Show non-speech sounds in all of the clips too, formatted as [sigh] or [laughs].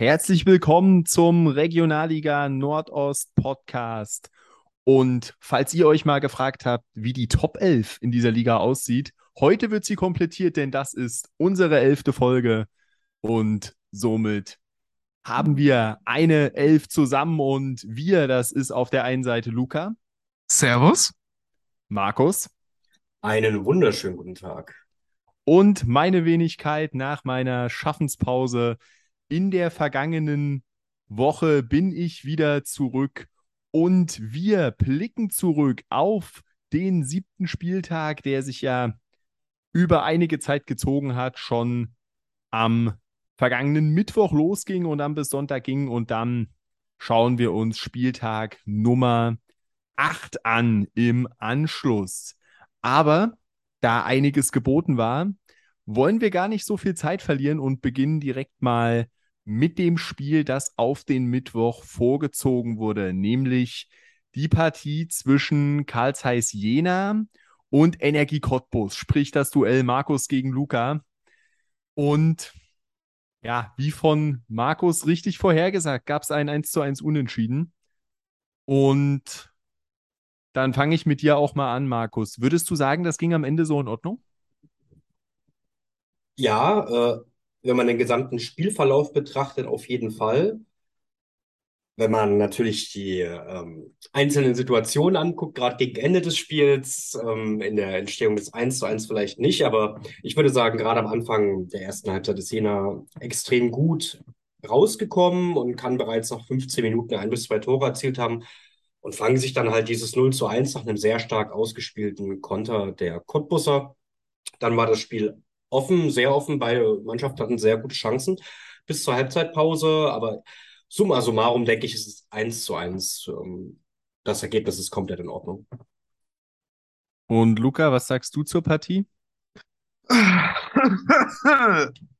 Herzlich willkommen zum Regionalliga Nordost Podcast. Und falls ihr euch mal gefragt habt, wie die Top 11 in dieser Liga aussieht, heute wird sie komplettiert, denn das ist unsere elfte Folge. Und somit haben wir eine Elf zusammen und wir, das ist auf der einen Seite Luca. Servus. Markus. Einen wunderschönen guten Tag. Und meine Wenigkeit nach meiner Schaffenspause in der vergangenen Woche bin ich wieder zurück und wir blicken zurück auf den siebten Spieltag, der sich ja über einige Zeit gezogen hat, schon am vergangenen Mittwoch losging und dann bis Sonntag ging und dann schauen wir uns Spieltag Nummer 8 an im Anschluss. Aber da einiges geboten war, wollen wir gar nicht so viel Zeit verlieren und beginnen direkt mal mit dem Spiel, das auf den Mittwoch vorgezogen wurde, nämlich die Partie zwischen Karl Zeiss Jena und Energie Cottbus, sprich das Duell Markus gegen Luca. Und ja, wie von Markus richtig vorhergesagt, gab es ein 1 zu 1 Unentschieden. Und dann fange ich mit dir auch mal an, Markus. Würdest du sagen, das ging am Ende so in Ordnung? Ja, äh, wenn man den gesamten Spielverlauf betrachtet, auf jeden Fall. Wenn man natürlich die ähm, einzelnen Situationen anguckt, gerade gegen Ende des Spiels, ähm, in der Entstehung des 1 zu 1 vielleicht nicht, aber ich würde sagen, gerade am Anfang der ersten Halbzeit ist Jena extrem gut rausgekommen und kann bereits nach 15 Minuten ein bis zwei Tore erzielt haben und fangen sich dann halt dieses 0 zu 1 nach einem sehr stark ausgespielten Konter der Cottbusser. Dann war das Spiel offen, sehr offen. Beide Mannschaften hatten sehr gute Chancen bis zur Halbzeitpause. Aber summa summarum, denke ich, ist es eins zu eins. Ähm, das Ergebnis ist komplett in Ordnung. Und Luca, was sagst du zur Partie? [laughs]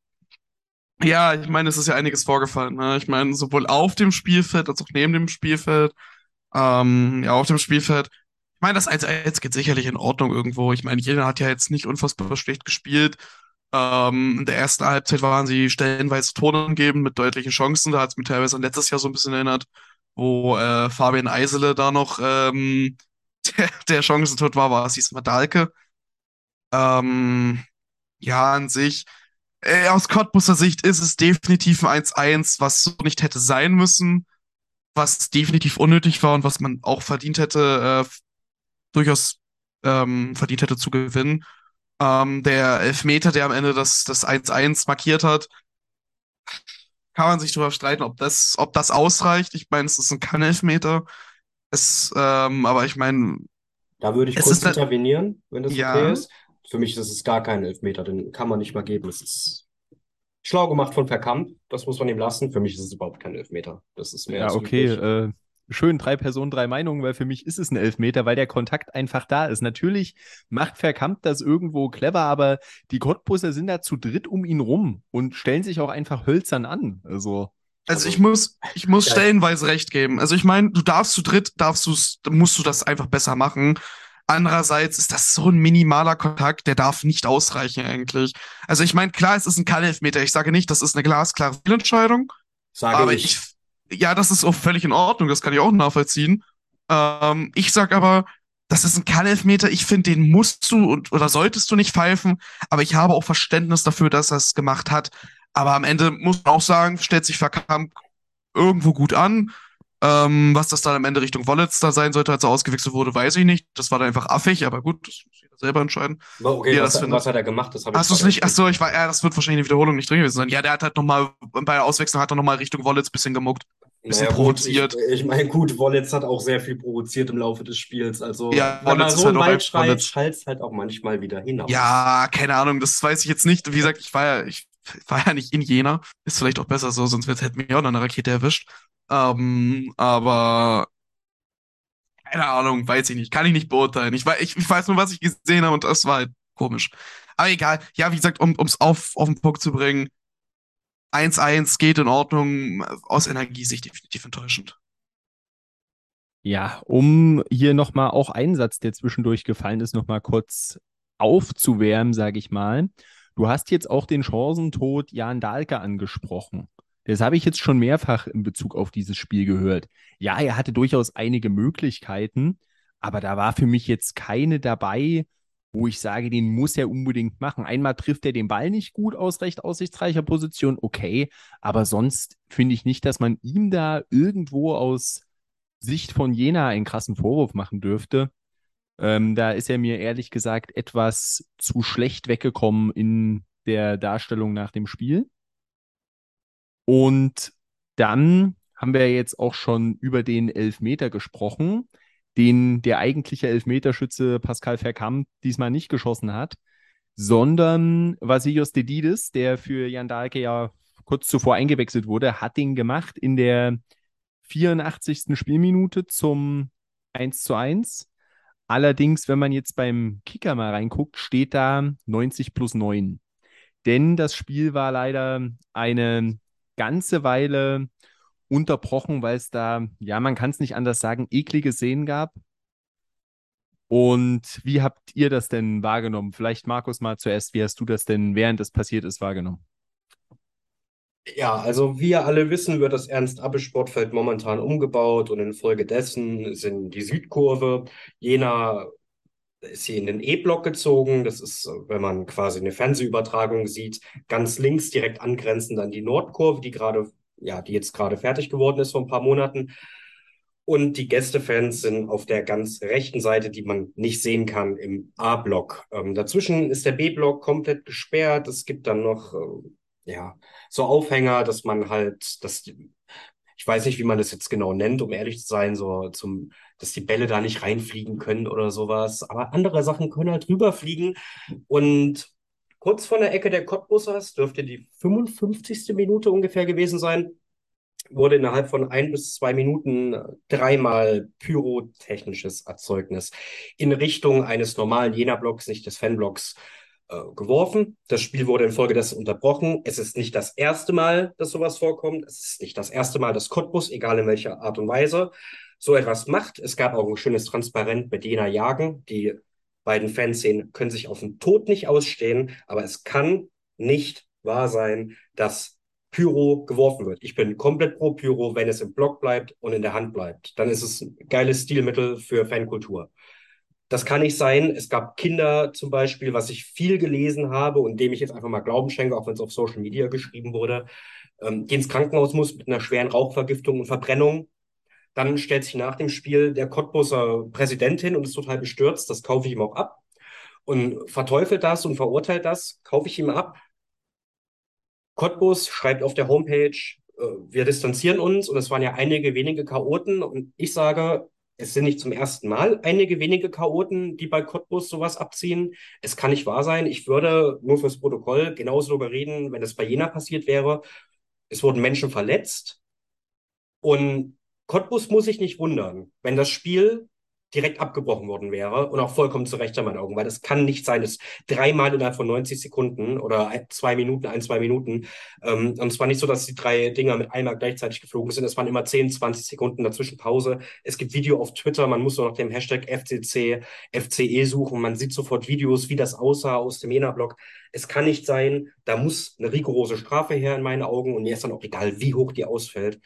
Ja, ich meine, es ist ja einiges vorgefallen. Ne? Ich meine, sowohl auf dem Spielfeld als auch neben dem Spielfeld. Ähm, ja, auf dem Spielfeld. Ich meine, das 1-1 geht sicherlich in Ordnung irgendwo. Ich meine, jeder hat ja jetzt nicht unfassbar schlecht gespielt. Ähm, in der ersten Halbzeit waren sie stellenweise Tore umgeben mit deutlichen Chancen. Da hat es mich teilweise an letztes Jahr so ein bisschen erinnert, wo äh, Fabian Eisele da noch ähm, [laughs] der, der Chancentod war, war es diesmal Dahlke. Ähm, ja, an sich, äh, aus Cottbuser Sicht ist es definitiv ein 1-1, was so nicht hätte sein müssen, was definitiv unnötig war und was man auch verdient hätte, äh, durchaus ähm, verdient hätte zu gewinnen. Ähm, der Elfmeter, der am Ende das, das 1-1 markiert hat, kann man sich darüber streiten, ob das, ob das ausreicht. Ich meine, es ist ein Kann-Elfmeter. Es, ähm, aber ich meine. Da würde ich kurz intervenieren, wenn das ja. okay ist. Für mich ist es gar kein Elfmeter, den kann man nicht mal geben. Es ist schlau gemacht von Verkamp, das muss man ihm lassen. Für mich ist es überhaupt kein Elfmeter. Das ist mehr Ja, als okay. Äh, schön, drei Personen, drei Meinungen, weil für mich ist es ein Elfmeter, weil der Kontakt einfach da ist. Natürlich macht Verkamp das irgendwo clever, aber die Cottbusser sind da zu dritt um ihn rum und stellen sich auch einfach hölzern an. Also. Also ich muss, ich muss Ja. stellenweise recht geben. Also ich meine, du darfst zu dritt, darfst du's, musst du das einfach besser machen. Andererseits ist das so ein minimaler Kontakt, der darf nicht ausreichen eigentlich. Also ich meine, klar, es ist ein Kann-Elfmeter. Ich sage nicht, das ist eine glasklare Fehlentscheidung. Sage aber ich. ich, ja, das ist auch völlig in Ordnung. Das kann ich auch nachvollziehen. Ähm, ich sag aber, das ist ein Kann-Elfmeter. Ich finde, den musst du und, oder solltest du nicht pfeifen. Aber ich habe auch Verständnis dafür, dass er es gemacht hat. Aber am Ende muss man auch sagen, stellt sich Verkamp irgendwo gut an. Ähm, was das dann am Ende Richtung Wallets da sein sollte, als er ausgewechselt wurde, weiß ich nicht. Das war dann einfach affig, aber gut, das muss jeder selber entscheiden. Okay, Ja, was, das hat- was hat er gemacht? Das Hast du es nicht? Achso, ich war, ja, das wird wahrscheinlich in der Wiederholung nicht drin gewesen sein. Ja, der hat halt nochmal, bei der Auswechslung hat er nochmal Richtung Wallets bisschen gemuckt. Bisschen Naja, provoziert. Gut, ich ich meine, gut, Wollitz hat auch sehr viel provoziert im Laufe des Spiels. Also, Ja, wenn man Wollitz ist so halt einfach schreit, schallt halt auch manchmal wieder hinaus. Ja, keine Ahnung, das weiß ich jetzt nicht. Wie gesagt, ich war ja, ich war ja nicht in Jena. Ist vielleicht auch besser so, sonst hätte mich auch noch eine Rakete erwischt. Ähm, aber keine Ahnung, weiß ich nicht. Kann ich nicht beurteilen. Ich, ich, ich weiß nur, was ich gesehen habe und das war halt komisch. Aber egal. Ja, wie gesagt, um es auf, auf den Punkt zu bringen, 1-1 geht in Ordnung. Aus Energiesicht definitiv enttäuschend. Ja, um hier nochmal auch einen Satz, der zwischendurch gefallen ist, nochmal kurz aufzuwärmen, sage ich mal. Du hast jetzt auch den Chancentod Jan Dahlke angesprochen. Das habe ich jetzt schon mehrfach in Bezug auf dieses Spiel gehört. Ja, er hatte durchaus einige Möglichkeiten, aber da war für mich jetzt keine dabei, wo ich sage, den muss er unbedingt machen. Einmal trifft er den Ball nicht gut aus recht aussichtsreicher Position, okay, aber sonst finde ich nicht, dass man ihm da irgendwo aus Sicht von Jena einen krassen Vorwurf machen dürfte. Ähm, da ist er mir ehrlich gesagt etwas zu schlecht weggekommen in der Darstellung nach dem Spiel. Und dann haben wir jetzt auch schon über den Elfmeter gesprochen den der eigentliche Elfmeterschütze Pascal Verkamp diesmal nicht geschossen hat, sondern Vasilios Dedidis, der für Jan Dahlke ja kurz zuvor eingewechselt wurde, hat den gemacht in der 84. Spielminute zum 1 zu 1. Allerdings, wenn man jetzt beim Kicker mal reinguckt, steht da 90 plus 9. Denn das Spiel war leider eine ganze Weile unterbrochen, weil es da, ja, man kann es nicht anders sagen, eklige Szenen gab. Und wie habt ihr das denn wahrgenommen? Vielleicht, Markus, mal zuerst, wie hast du das denn, während es passiert ist, wahrgenommen? Ja, also wie ihr alle wissen, wird das Ernst-Abbe-Sportfeld momentan umgebaut und infolgedessen sind die Südkurve Jena ist sie in den E-Block gezogen. Das ist, wenn man quasi eine Fernsehübertragung sieht, ganz links direkt angrenzend an die Nordkurve, die gerade ja, die jetzt gerade fertig geworden ist vor ein paar Monaten. Und die Gästefans sind auf der ganz rechten Seite, die man nicht sehen kann, im A-Block. Ähm, dazwischen ist der B-Block komplett gesperrt. Es gibt dann noch äh, ja, so Aufhänger, dass man halt, dass die, ich weiß nicht, wie man das jetzt genau nennt, um ehrlich zu sein, so zum, dass die Bälle da nicht reinfliegen können oder sowas. Aber andere Sachen können halt rüberfliegen. Und kurz vor der Ecke der Cottbussers, dürfte die 55. Minute ungefähr gewesen sein, wurde innerhalb von ein bis zwei Minuten dreimal pyrotechnisches Erzeugnis in Richtung eines normalen Jena-Blocks, nicht des Fanblocks, äh, geworfen. Das Spiel wurde infolgedessen unterbrochen. Es ist nicht das erste Mal, dass sowas vorkommt. Es ist nicht das erste Mal, dass Cottbus, egal in welcher Art und Weise, so etwas macht. Es gab auch ein schönes Transparent mit Jena Jagen, die beiden Fanszenen können sich auf den Tod nicht ausstehen, aber es kann nicht wahr sein, dass Pyro geworfen wird. Ich bin komplett pro Pyro, wenn es im Block bleibt und in der Hand bleibt. Dann ist es ein geiles Stilmittel für Fankultur. Das kann nicht sein. Es gab Kinder zum Beispiel, was ich viel gelesen habe und dem ich jetzt einfach mal Glauben schenke, auch wenn es auf Social Media geschrieben wurde, ähm, die ins Krankenhaus muss mit einer schweren Rauchvergiftung und Verbrennung dann stellt sich nach dem Spiel der Cottbuser Präsident hin und ist total bestürzt. Das kaufe ich ihm auch ab. Und verteufelt das und verurteilt das, kaufe ich ihm ab. Cottbus schreibt auf der Homepage, äh, wir distanzieren uns und es waren ja einige wenige Chaoten. Und ich sage, es sind nicht zum ersten Mal einige wenige Chaoten, die bei Cottbus sowas abziehen. Es kann nicht wahr sein. Ich würde nur fürs Protokoll genauso darüber reden, wenn es bei Jena passiert wäre. Es wurden Menschen verletzt. Und Cottbus muss sich nicht wundern, wenn das Spiel direkt abgebrochen worden wäre und auch vollkommen zu Recht in meinen Augen, weil das kann nicht sein, dass dreimal innerhalb von 90 Sekunden oder zwei Minuten, ein, zwei Minuten, ähm, und es war nicht so, dass die drei Dinger mit einmal gleichzeitig geflogen sind, es waren immer 10, 20 Sekunden dazwischen Pause. Es gibt Video auf Twitter, man muss nur nach dem Hashtag FCC, FCE suchen, man sieht sofort Videos, wie das aussah aus dem Jena-Blog. Es kann nicht sein, da muss eine rigorose Strafe her in meinen Augen und mir ist dann auch egal, wie hoch die ausfällt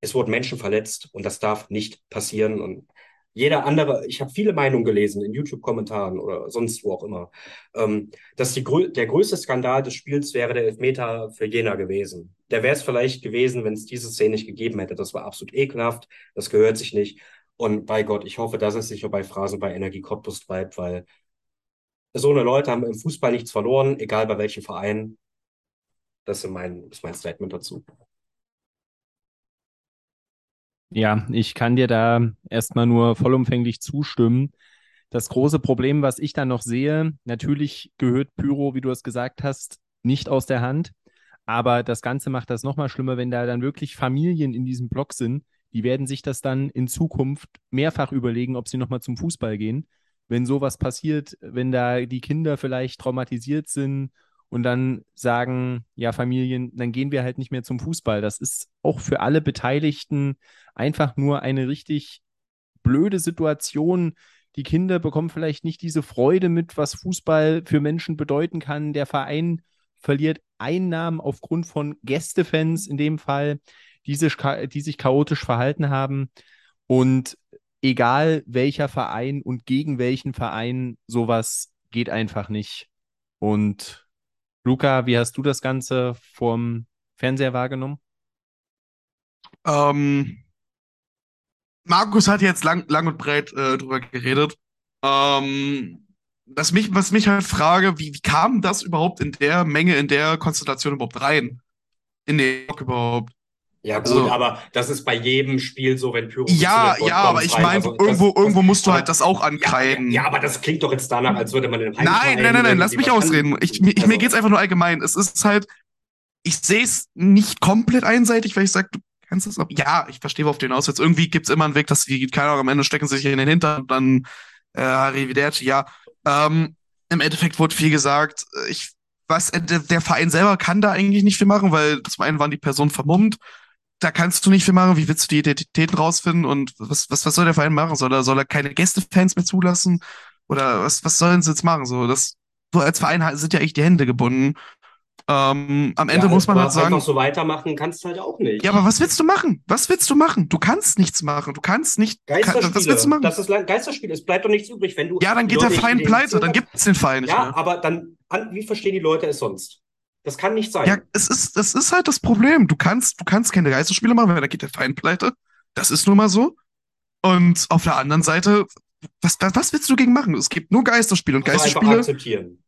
es wurden Menschen verletzt und das darf nicht passieren. Und jeder andere, ich habe viele Meinungen gelesen in YouTube-Kommentaren oder sonst wo auch immer, ähm, dass die, der größte Skandal des Spiels wäre der Elfmeter für Jena gewesen. Der wäre es vielleicht gewesen, wenn es diese Szene nicht gegeben hätte. Das war absolut ekelhaft, das gehört sich nicht. Und bei Gott, ich hoffe, dass es sich bei Phrasen bei Energie Cottbus bleibt, weil so eine Leute haben im Fußball nichts verloren, egal bei welchem Verein. Das ist mein, ist mein Statement dazu. Ja, ich kann dir da erstmal nur vollumfänglich zustimmen. Das große Problem, was ich dann noch sehe, natürlich gehört Pyro, wie du es gesagt hast, nicht aus der Hand. Aber das Ganze macht das nochmal schlimmer, wenn da dann wirklich Familien in diesem Block sind. Die werden sich das dann in Zukunft mehrfach überlegen, ob sie nochmal zum Fußball gehen. Wenn sowas passiert, wenn da die Kinder vielleicht traumatisiert sind und dann sagen, ja, Familien, dann gehen wir halt nicht mehr zum Fußball. Das ist auch für alle Beteiligten einfach nur eine richtig blöde Situation. Die Kinder bekommen vielleicht nicht diese Freude mit, was Fußball für Menschen bedeuten kann. Der Verein verliert Einnahmen aufgrund von Gästefans in dem Fall, die sich, die sich chaotisch verhalten haben. Und egal welcher Verein und gegen welchen Verein, sowas geht einfach nicht. Und Luca, wie hast du das Ganze vom Fernseher wahrgenommen? Ähm, Markus hat jetzt lang, lang und breit äh, drüber geredet. Ähm, was mich, was mich halt frage, wie, wie kam das überhaupt in der Menge, in der Konstellation überhaupt rein? In den Block überhaupt? Ja, gut, also, aber das ist bei jedem Spiel so, wenn Pyro. Ja, ja, aber ich meine, also, irgendwo, das, irgendwo musst du halt das auch ankreiden. Ja, ja, aber das klingt doch jetzt danach, als würde man in einem Nein, nein, nein, nein, lass mich ausreden. Ich, ich, also, mir geht's einfach nur allgemein. Es ist halt, ich sehe es nicht komplett einseitig, weil ich sage, du kannst es auch. Ja, ich verstehe, worauf du hinaus willst. Irgendwie gibt's immer einen Weg, dass die, keine Ahnung, am Ende stecken sie sich in den Hintern und dann äh, Arrivederci, ja. Ähm, Im Endeffekt wurde viel gesagt. Ich was äh, der, der Verein selber kann da eigentlich nicht viel machen, weil zum einen waren die Personen vermummt da kannst du nicht viel machen. Wie willst du die Identitäten rausfinden? Und was, was, was soll der Verein machen? Soll er, soll er keine Gästefans mehr zulassen? Oder was, was sollen sie jetzt machen? So, das, du als Verein sind ja echt die Hände gebunden. Ähm, am Ende ja, muss man halt sagen. Einfach so weitermachen kannst du halt auch nicht. Ja, aber was willst du machen? Was willst du machen? Du kannst nichts machen. Du kannst nicht. Geisterspiele. was willst du machen? Das ist Geisterspiel. Es bleibt doch nichts übrig, wenn du. Ja, dann geht der Verein pleite. Dann gibt es den Verein nicht ja, mehr. aber dann, wie verstehen die Leute es sonst? Das kann nicht sein. Ja, es ist, das ist halt das Problem. Du kannst, du kannst keine Geisterspiele machen, weil da geht der Feind pleite. Das ist nun mal so. Und auf der anderen Seite, was, was willst du gegen machen? Es gibt nur Geisterspiele und also Geisterspiele. Einfach akzeptieren.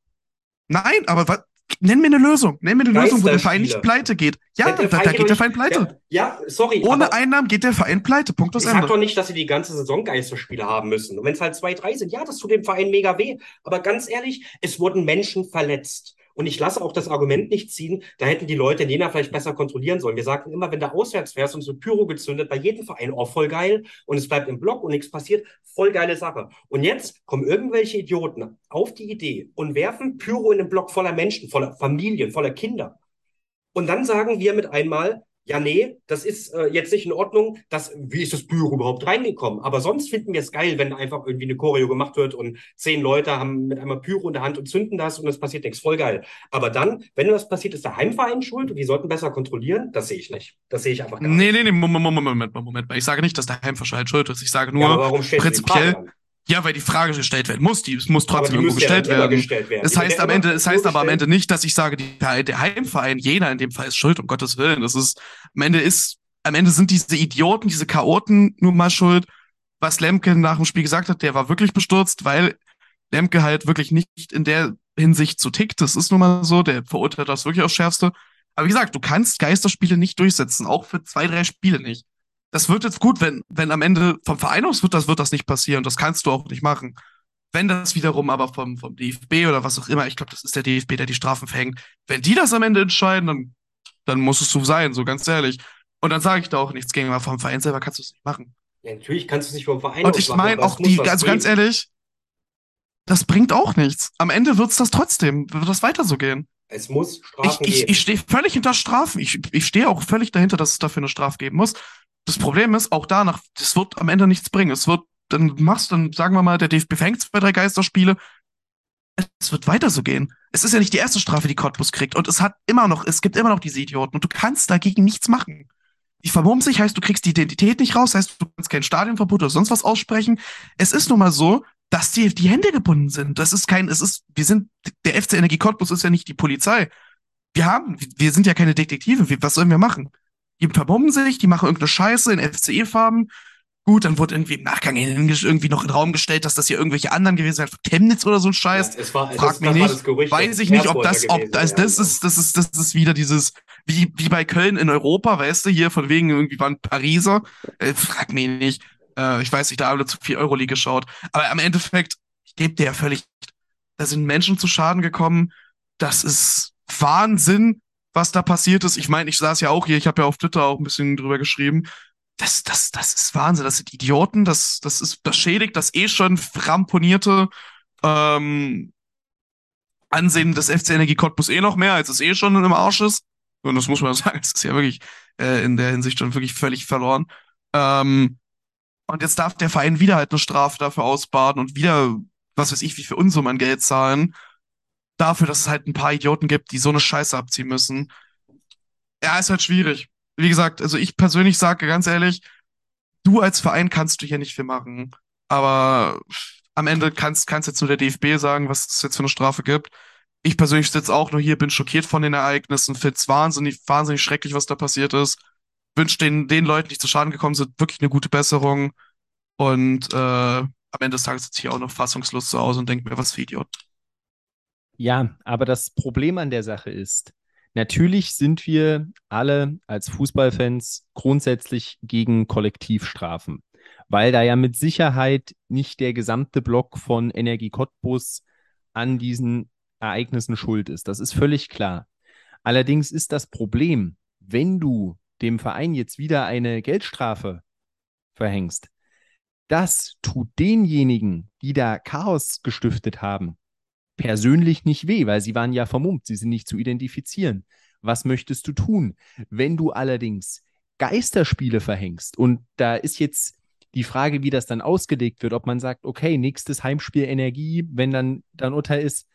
Nein, aber was, nenn mir eine Lösung. Nenn mir eine Lösung, wo der Verein nicht pleite geht. Ja, da, da geht der Verein pleite. Ja, ja sorry. Ohne Einnahmen geht der Verein pleite. Punkt aus Ich sag doch nicht, dass sie die ganze Saison Geisterspiele haben müssen. Und wenn es halt zwei, drei sind, ja, das tut dem Verein mega weh. Aber ganz ehrlich, es wurden Menschen verletzt. Und ich lasse auch das Argument nicht ziehen, da hätten die Leute in Jena vielleicht besser kontrollieren sollen. Wir sagten immer, wenn du auswärts fährst und so Pyro gezündet, bei jedem Verein, oh, voll geil. Und es bleibt im Block und nichts passiert, voll geile Sache. Und jetzt kommen irgendwelche Idioten auf die Idee und werfen Pyro in den Block voller Menschen, voller Familien, voller Kinder. Und dann sagen wir mit einmal, ja, nee, das ist äh, jetzt nicht in Ordnung. Das, wie ist das Büro überhaupt reingekommen? Aber sonst finden wir es geil, wenn einfach irgendwie eine Choreo gemacht wird und zehn Leute haben mit einmal Pyro in der Hand und zünden das und es passiert nichts. Voll geil. Aber dann, wenn was passiert, ist der Heimverein schuld und die sollten besser kontrollieren. Das sehe ich nicht. Das sehe ich einfach gar nicht. Nee, nee, nee, Moment, Moment, Moment, Moment. Ich sage nicht, dass der Heimverein schuld ist. Ich sage nur, ja, prinzipiell, ja, weil die Frage gestellt werden muss, die muss trotzdem irgendwo gestellt, ja werden. gestellt werden. Es heißt am Ende, es heißt aber am Ende nicht, dass ich sage, die, der Heimverein, jener in dem Fall ist schuld, um Gottes Willen. Das ist, am Ende ist, am Ende sind diese Idioten, diese Chaoten nur mal schuld. Was Lemke nach dem Spiel gesagt hat, der war wirklich bestürzt, weil Lemke halt wirklich nicht in der Hinsicht so tickt. Das ist nun mal so, der verurteilt das wirklich aufs Schärfste. Aber wie gesagt, du kannst Geisterspiele nicht durchsetzen, auch für zwei, drei Spiele nicht das wird jetzt gut, wenn, wenn am Ende vom Verein aus wird das, wird das nicht passieren. Das kannst du auch nicht machen. Wenn das wiederum aber vom, vom DFB oder was auch immer, ich glaube, das ist der DFB, der die Strafen verhängt, wenn die das am Ende entscheiden, dann, dann muss es so sein, so ganz ehrlich. Und dann sage ich da auch nichts gegen, aber vom Verein selber kannst du es nicht machen. Ja, natürlich kannst du es nicht vom Verein Und ich meine auch die, also ganz ehrlich, das bringt auch nichts. Am Ende wird es das trotzdem, wird das weiter so gehen. Es muss Strafen ich, ich, geben. Ich stehe völlig hinter Strafen. Ich, ich stehe auch völlig dahinter, dass es dafür eine Strafe geben muss. Das Problem ist, auch danach, das wird am Ende nichts bringen. Es wird, dann machst, dann sagen wir mal, der DFB fängt zwei, drei Geisterspiele. Es wird weiter so gehen. Es ist ja nicht die erste Strafe, die Cottbus kriegt. Und es hat immer noch, es gibt immer noch diese Idioten. Und du kannst dagegen nichts machen. Die vermummen sich, heißt, du kriegst die Identität nicht raus, heißt, du kannst kein Stadionverbot oder sonst was aussprechen. Es ist nun mal so, dass die, die Hände gebunden sind. Das ist kein, es ist, wir sind, der FC Energie Cottbus ist ja nicht die Polizei. Wir haben, wir sind ja keine Detektive. Was sollen wir machen? Die verbomben sich, die machen irgendeine Scheiße in FCE-Farben. Gut, dann wurde irgendwie im Nachgang irgendwie noch in den Raum gestellt, dass das hier irgendwelche anderen gewesen sind, Chemnitz oder so ein Scheiß. Ja, war, Frag das, mich das nicht. Gerücht, Weiß ich nicht, ob das, ob das, das ist, das ist, das ist wieder dieses, wie, wie bei Köln in Europa, weißt du, hier von wegen irgendwie waren Pariser. Äh, frag mich nicht. Äh, ich weiß nicht, da haben wir zu viel Euroleague geschaut. Aber am Endeffekt, ich gebe dir ja völlig, da sind Menschen zu Schaden gekommen. Das ist Wahnsinn was da passiert ist. Ich meine, ich saß ja auch hier, ich habe ja auf Twitter auch ein bisschen drüber geschrieben. Das, das, das ist Wahnsinn. Das sind Idioten. Das, das ist, das schädigt das eh schon ramponierte ähm, Ansehen des FC Energie Cottbus eh noch mehr, als es eh schon im Arsch ist. Und das muss man [laughs] sagen, es ist ja wirklich äh, in der Hinsicht schon wirklich völlig verloren. Ähm, und jetzt darf der Verein wieder halt eine Strafe dafür ausbaden und wieder, was weiß ich, wie für Unsummen Geld zahlen. Dafür, dass es halt ein paar Idioten gibt, die so eine Scheiße abziehen müssen. Ja, ist halt schwierig. Wie gesagt, also ich persönlich sage ganz ehrlich, du als Verein kannst du hier nicht viel machen. Aber am Ende kannst, kannst jetzt nur der DFB sagen, was es jetzt für eine Strafe gibt. Ich persönlich sitze auch nur hier, bin schockiert von den Ereignissen, finde es wahnsinnig, wahnsinnig schrecklich, was da passiert ist. Wünsche den, den Leuten, die zu Schaden gekommen sind, wirklich eine gute Besserung. Und äh, am Ende des Tages sitze ich auch noch fassungslos zu Hause und denke mir, was für Idiot. Ja, aber das Problem an der Sache ist, natürlich sind wir alle als Fußballfans grundsätzlich gegen Kollektivstrafen weil da ja mit Sicherheit nicht der gesamte Block von Energie Cottbus an diesen Ereignissen schuld ist. Das ist völlig klar. Allerdings ist das Problem, wenn du dem Verein jetzt wieder eine Geldstrafe verhängst, das tut denjenigen, die da Chaos gestiftet haben, persönlich nicht weh, weil sie waren ja vermummt, sie sind nicht zu identifizieren. Was möchtest du tun? Wenn du allerdings Geisterspiele verhängst und da ist jetzt die Frage, wie das dann ausgelegt wird, ob man sagt, okay, nächstes Heimspiel Energie, wenn dann dann Urteil ist,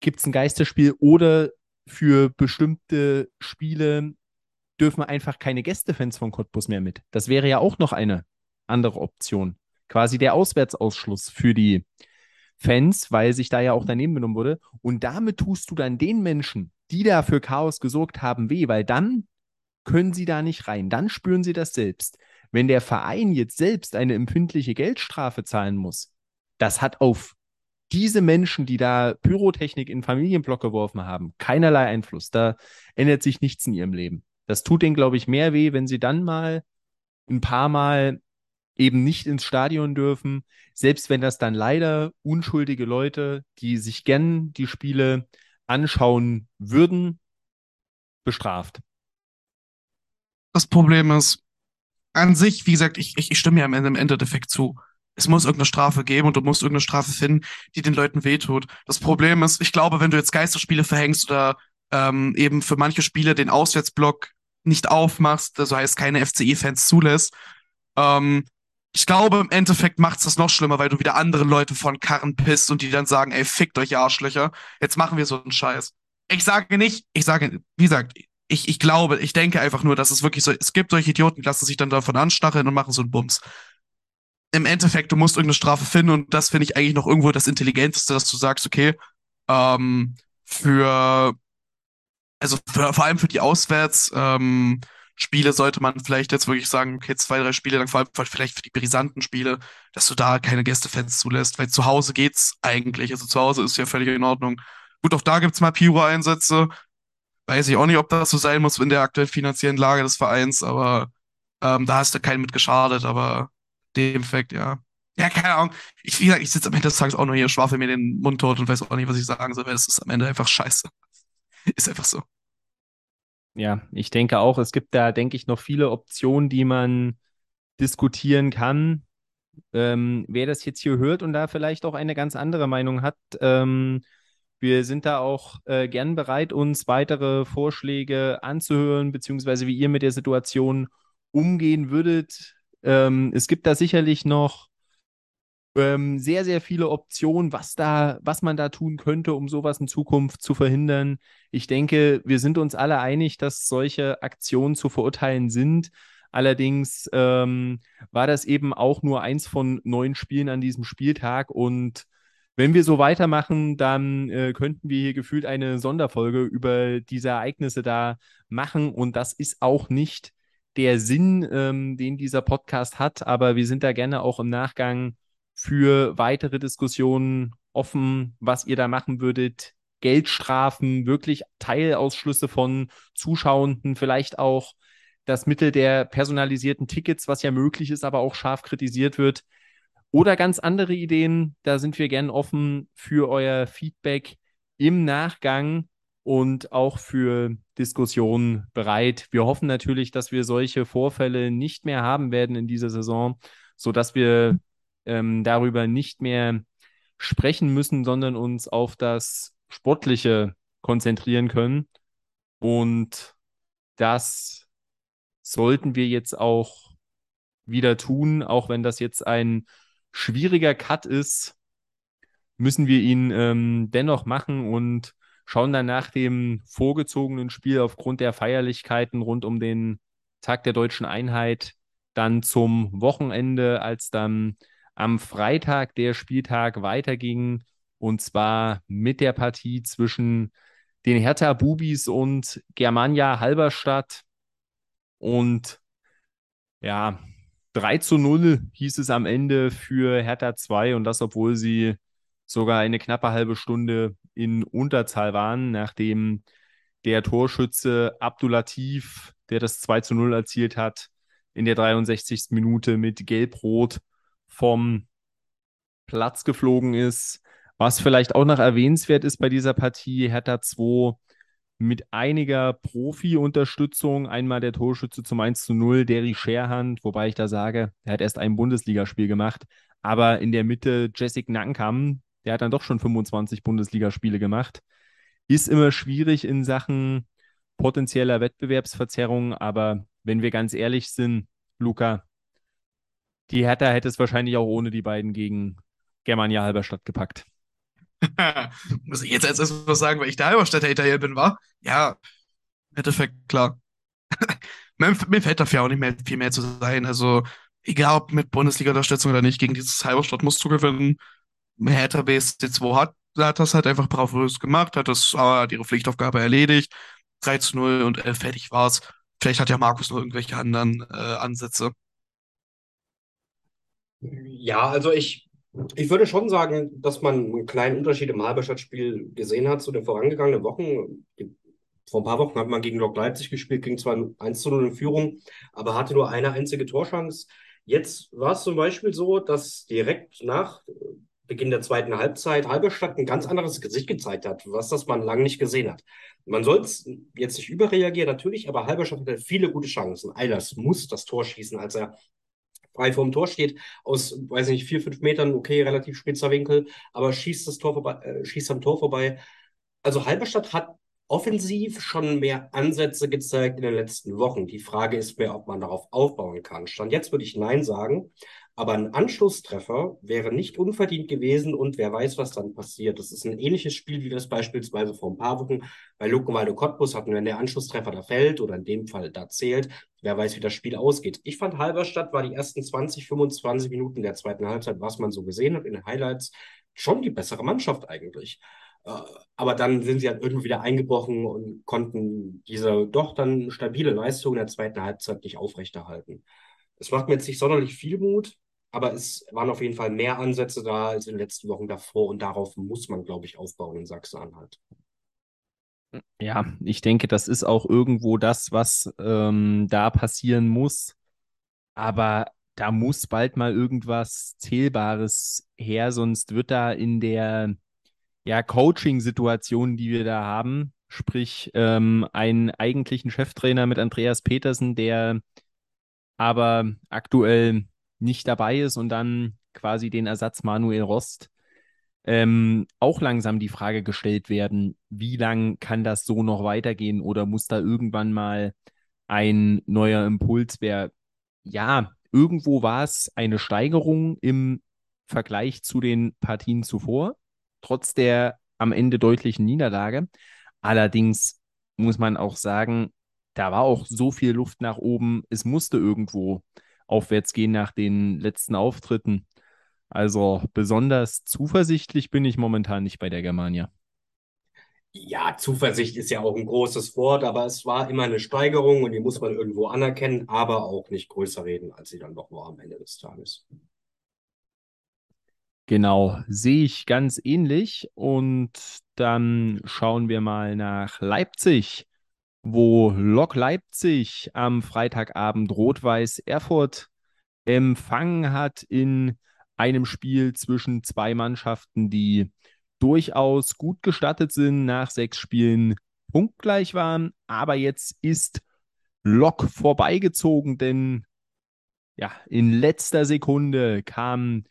gibt es ein Geisterspiel oder für bestimmte Spiele dürfen einfach keine Gästefans von Cottbus mehr mit. Das wäre ja auch noch eine andere Option. Quasi der Auswärtsausschluss für die Fans, weil sich da ja auch daneben genommen wurde. Und damit tust du dann den Menschen, die da für Chaos gesorgt haben, weh, weil dann können sie da nicht rein. Dann spüren sie das selbst. Wenn der Verein jetzt selbst eine empfindliche Geldstrafe zahlen muss, das hat auf diese Menschen, die da Pyrotechnik in Familienblock geworfen haben, keinerlei Einfluss. Da ändert sich nichts in ihrem Leben. Das tut denen, glaube ich, mehr weh, wenn sie dann mal ein paar Mal eben nicht ins Stadion dürfen, selbst wenn das dann leider unschuldige Leute, die sich gern die Spiele anschauen würden, bestraft. Das Problem ist, an sich, wie gesagt, ich, ich, ich stimme ja im Endeffekt zu. Es muss irgendeine Strafe geben und du musst irgendeine Strafe finden, die den Leuten wehtut. Das Problem ist, ich glaube, wenn du jetzt Geisterspiele verhängst oder ähm, eben für manche Spiele den Auswärtsblock nicht aufmachst, also heißt keine FCE-Fans zulässt, ähm, ich glaube, im Endeffekt macht's das noch schlimmer, weil du wieder andere Leute von Karren pisst und die dann sagen, ey, fickt euch Arschlöcher, jetzt machen wir so einen Scheiß. Ich sage nicht, ich sage, wie gesagt, ich, ich glaube, ich denke einfach nur, dass es wirklich so, es gibt solche Idioten, die lassen sich dann davon anstacheln und machen so einen Bums. Im Endeffekt, du musst irgendeine Strafe finden und das finde ich eigentlich noch irgendwo das Intelligenteste, dass du sagst, okay, ähm, für, also für, vor allem für die Auswärtsspiele ähm, Spiele sollte man vielleicht jetzt wirklich sagen, okay, zwei, drei Spiele lang, vor allem vielleicht für die brisanten Spiele, dass du da keine Gästefans zulässt, weil zu Hause geht's eigentlich. Also zu Hause ist ja völlig in Ordnung. Gut, auch da gibt's mal Pyro-Einsätze, Weiß ich auch nicht, ob das so sein muss in der aktuellen finanziellen Lage des Vereins, aber ähm, da hast du keinen mit geschadet, aber dem Effekt, ja. Ja, keine Ahnung. Ich, wie gesagt, ich sitze am Ende des Tages auch nur hier, schwafel mir den Mund tot und weiß auch nicht, was ich sagen soll, weil es ist am Ende einfach scheiße. [laughs] ist einfach so. Ja, ich denke auch, es gibt da, denke ich, noch viele Optionen, die man diskutieren kann. Ähm, wer das jetzt hier hört und da vielleicht auch eine ganz andere Meinung hat, ähm, wir sind da auch äh, gern bereit, uns weitere Vorschläge anzuhören, beziehungsweise wie ihr mit der Situation umgehen würdet. Ähm, es gibt da sicherlich noch ähm, sehr, sehr viele Optionen, was da, was man da tun könnte, um sowas in Zukunft zu verhindern. Ich denke, wir sind uns alle einig, dass solche Aktionen zu verurteilen sind. Allerdings ähm, war das eben auch nur eins von neun Spielen an diesem Spieltag und wenn wir so weitermachen, dann äh, könnten wir hier gefühlt eine Sonderfolge über diese Ereignisse da machen. Und das ist auch nicht der Sinn, ähm, den dieser Podcast hat. Aber wir sind da gerne auch im Nachgang für weitere Diskussionen offen, was ihr da machen würdet. Geldstrafen, wirklich Teilausschlüsse von Zuschauenden, vielleicht auch das Mittel der personalisierten Tickets, was ja möglich ist, aber auch scharf kritisiert wird. Oder ganz andere Ideen, da sind wir gern offen für euer Feedback im Nachgang und auch für Diskussionen bereit. Wir hoffen natürlich, dass wir solche Vorfälle nicht mehr haben werden in dieser Saison, sodass wir ähm, darüber nicht mehr sprechen müssen, sondern uns auf das Sportliche konzentrieren können. Und das sollten wir jetzt auch wieder tun, auch wenn das jetzt ein schwieriger Cut ist, müssen wir ihn ähm, dennoch machen und schauen dann nach dem vorgezogenen Spiel aufgrund der Feierlichkeiten rund um den Tag der deutschen Einheit dann zum Wochenende, als dann am Freitag der Spieltag weiterging und zwar mit der Partie zwischen den Hertha Bubis und Germania Halberstadt. Und ja, 3 zu 0 hieß es am Ende für Hertha 2 und das, obwohl sie sogar eine knappe halbe Stunde in Unterzahl waren, nachdem der Torschütze Abdulatif, der das 2 zu 0 erzielt hat, in der 63. Minute mit Gelb-Rot vom Platz geflogen ist. Was vielleicht auch noch erwähnenswert ist bei dieser Partie, Hertha 2 mit einiger Profi-Unterstützung. Einmal der Torschütze zum 1 zu 0, Derry Scherhand, wobei ich da sage, er hat erst ein Bundesligaspiel gemacht. Aber in der Mitte Jessic Nankam, der hat dann doch schon 25 Bundesligaspiele gemacht. Ist immer schwierig in Sachen potenzieller Wettbewerbsverzerrung, aber wenn wir ganz ehrlich sind, Luca, die Hertha hätte es wahrscheinlich auch ohne die beiden gegen Germania Halberstadt gepackt. [laughs] Muss ich jetzt erst was sagen, weil ich der Halberstadt-Hater hier bin, war? Ja, im Endeffekt, klar. [laughs] mir, fällt dafür auch nicht mehr viel mehr zu sein. Also, egal ob mit Bundesliga-Unterstützung oder nicht, gegen dieses Halberstadt musst du gewinnen. Hertha BSC2 hat, hat das halt einfach bravourös gemacht, hat das hat ihre Pflichtaufgabe erledigt. 3 zu 0 und äh, fertig war's. Vielleicht hat ja Markus noch irgendwelche anderen äh, Ansätze. Ja, also ich, ich würde schon sagen, dass man einen kleinen Unterschied im Halberstadt-Spiel gesehen hat zu den vorangegangenen Wochen. Vor ein paar Wochen hat man gegen Lok Leipzig gespielt, ging zwar 1 zu 0 in Führung, aber hatte nur eine einzige Torchance. Jetzt war es zum Beispiel so, dass direkt nach Beginn der zweiten Halbzeit Halberstadt ein ganz anderes Gesicht gezeigt hat, was das man lange nicht gesehen hat. Man soll jetzt nicht überreagieren, natürlich, aber Halberstadt hatte viele gute Chancen. Eilers muss das Tor schießen, als er frei vorm Tor steht, aus, weiß nicht, vier, fünf Metern, okay, relativ spitzer Winkel, aber schießt das Tor vorbei, äh, schießt am Tor vorbei. Also Halberstadt hat offensiv schon mehr Ansätze gezeigt in den letzten Wochen. Die Frage ist mehr, ob man darauf aufbauen kann. Stand jetzt würde ich Nein sagen. Aber ein Anschlusstreffer wäre nicht unverdient gewesen und wer weiß, was dann passiert. Das ist ein ähnliches Spiel, wie wir es beispielsweise vor ein paar Wochen bei Luckenwalde Cottbus hatten, wenn der Anschlusstreffer da fällt oder in dem Fall da zählt. Wer weiß, wie das Spiel ausgeht. Ich fand Halberstadt war die ersten 20, 25 Minuten der zweiten Halbzeit, was man so gesehen hat in den Highlights, schon die bessere Mannschaft eigentlich. Äh, aber dann sind sie halt irgendwie wieder eingebrochen und konnten diese doch dann stabile Leistung in der zweiten Halbzeit nicht aufrechterhalten. Es macht mir jetzt nicht sonderlich viel Mut, aber es waren auf jeden Fall mehr Ansätze da als in den letzten Wochen davor und darauf muss man, glaube ich, aufbauen in Sachsen-Anhalt. Ja, ich denke, das ist auch irgendwo das, was ähm, da passieren muss. Aber da muss bald mal irgendwas Zählbares her, sonst wird da in der ja, Coaching-Situation, die wir da haben, sprich ähm, einen eigentlichen Cheftrainer mit Andreas Petersen, der aber aktuell nicht dabei ist und dann quasi den Ersatz Manuel Rost ähm, auch langsam die Frage gestellt werden, wie lang kann das so noch weitergehen oder muss da irgendwann mal ein neuer Impuls werden? Ja, irgendwo war es eine Steigerung im Vergleich zu den Partien zuvor, trotz der am Ende deutlichen Niederlage. Allerdings muss man auch sagen, da war auch so viel Luft nach oben, es musste irgendwo aufwärts gehen nach den letzten Auftritten. Also besonders zuversichtlich bin ich momentan nicht bei der Germania. Ja, Zuversicht ist ja auch ein großes Wort, aber es war immer eine Steigerung und die muss man irgendwo anerkennen, aber auch nicht größer reden, als sie dann doch war am Ende des Tages. Genau, sehe ich ganz ähnlich. Und dann schauen wir mal nach Leipzig wo Lok Leipzig am Freitagabend Rot-Weiß Erfurt empfangen hat in einem Spiel zwischen zwei Mannschaften, die durchaus gut gestattet sind, nach sechs Spielen punktgleich waren. Aber jetzt ist Lok vorbeigezogen, denn ja, in letzter Sekunde kam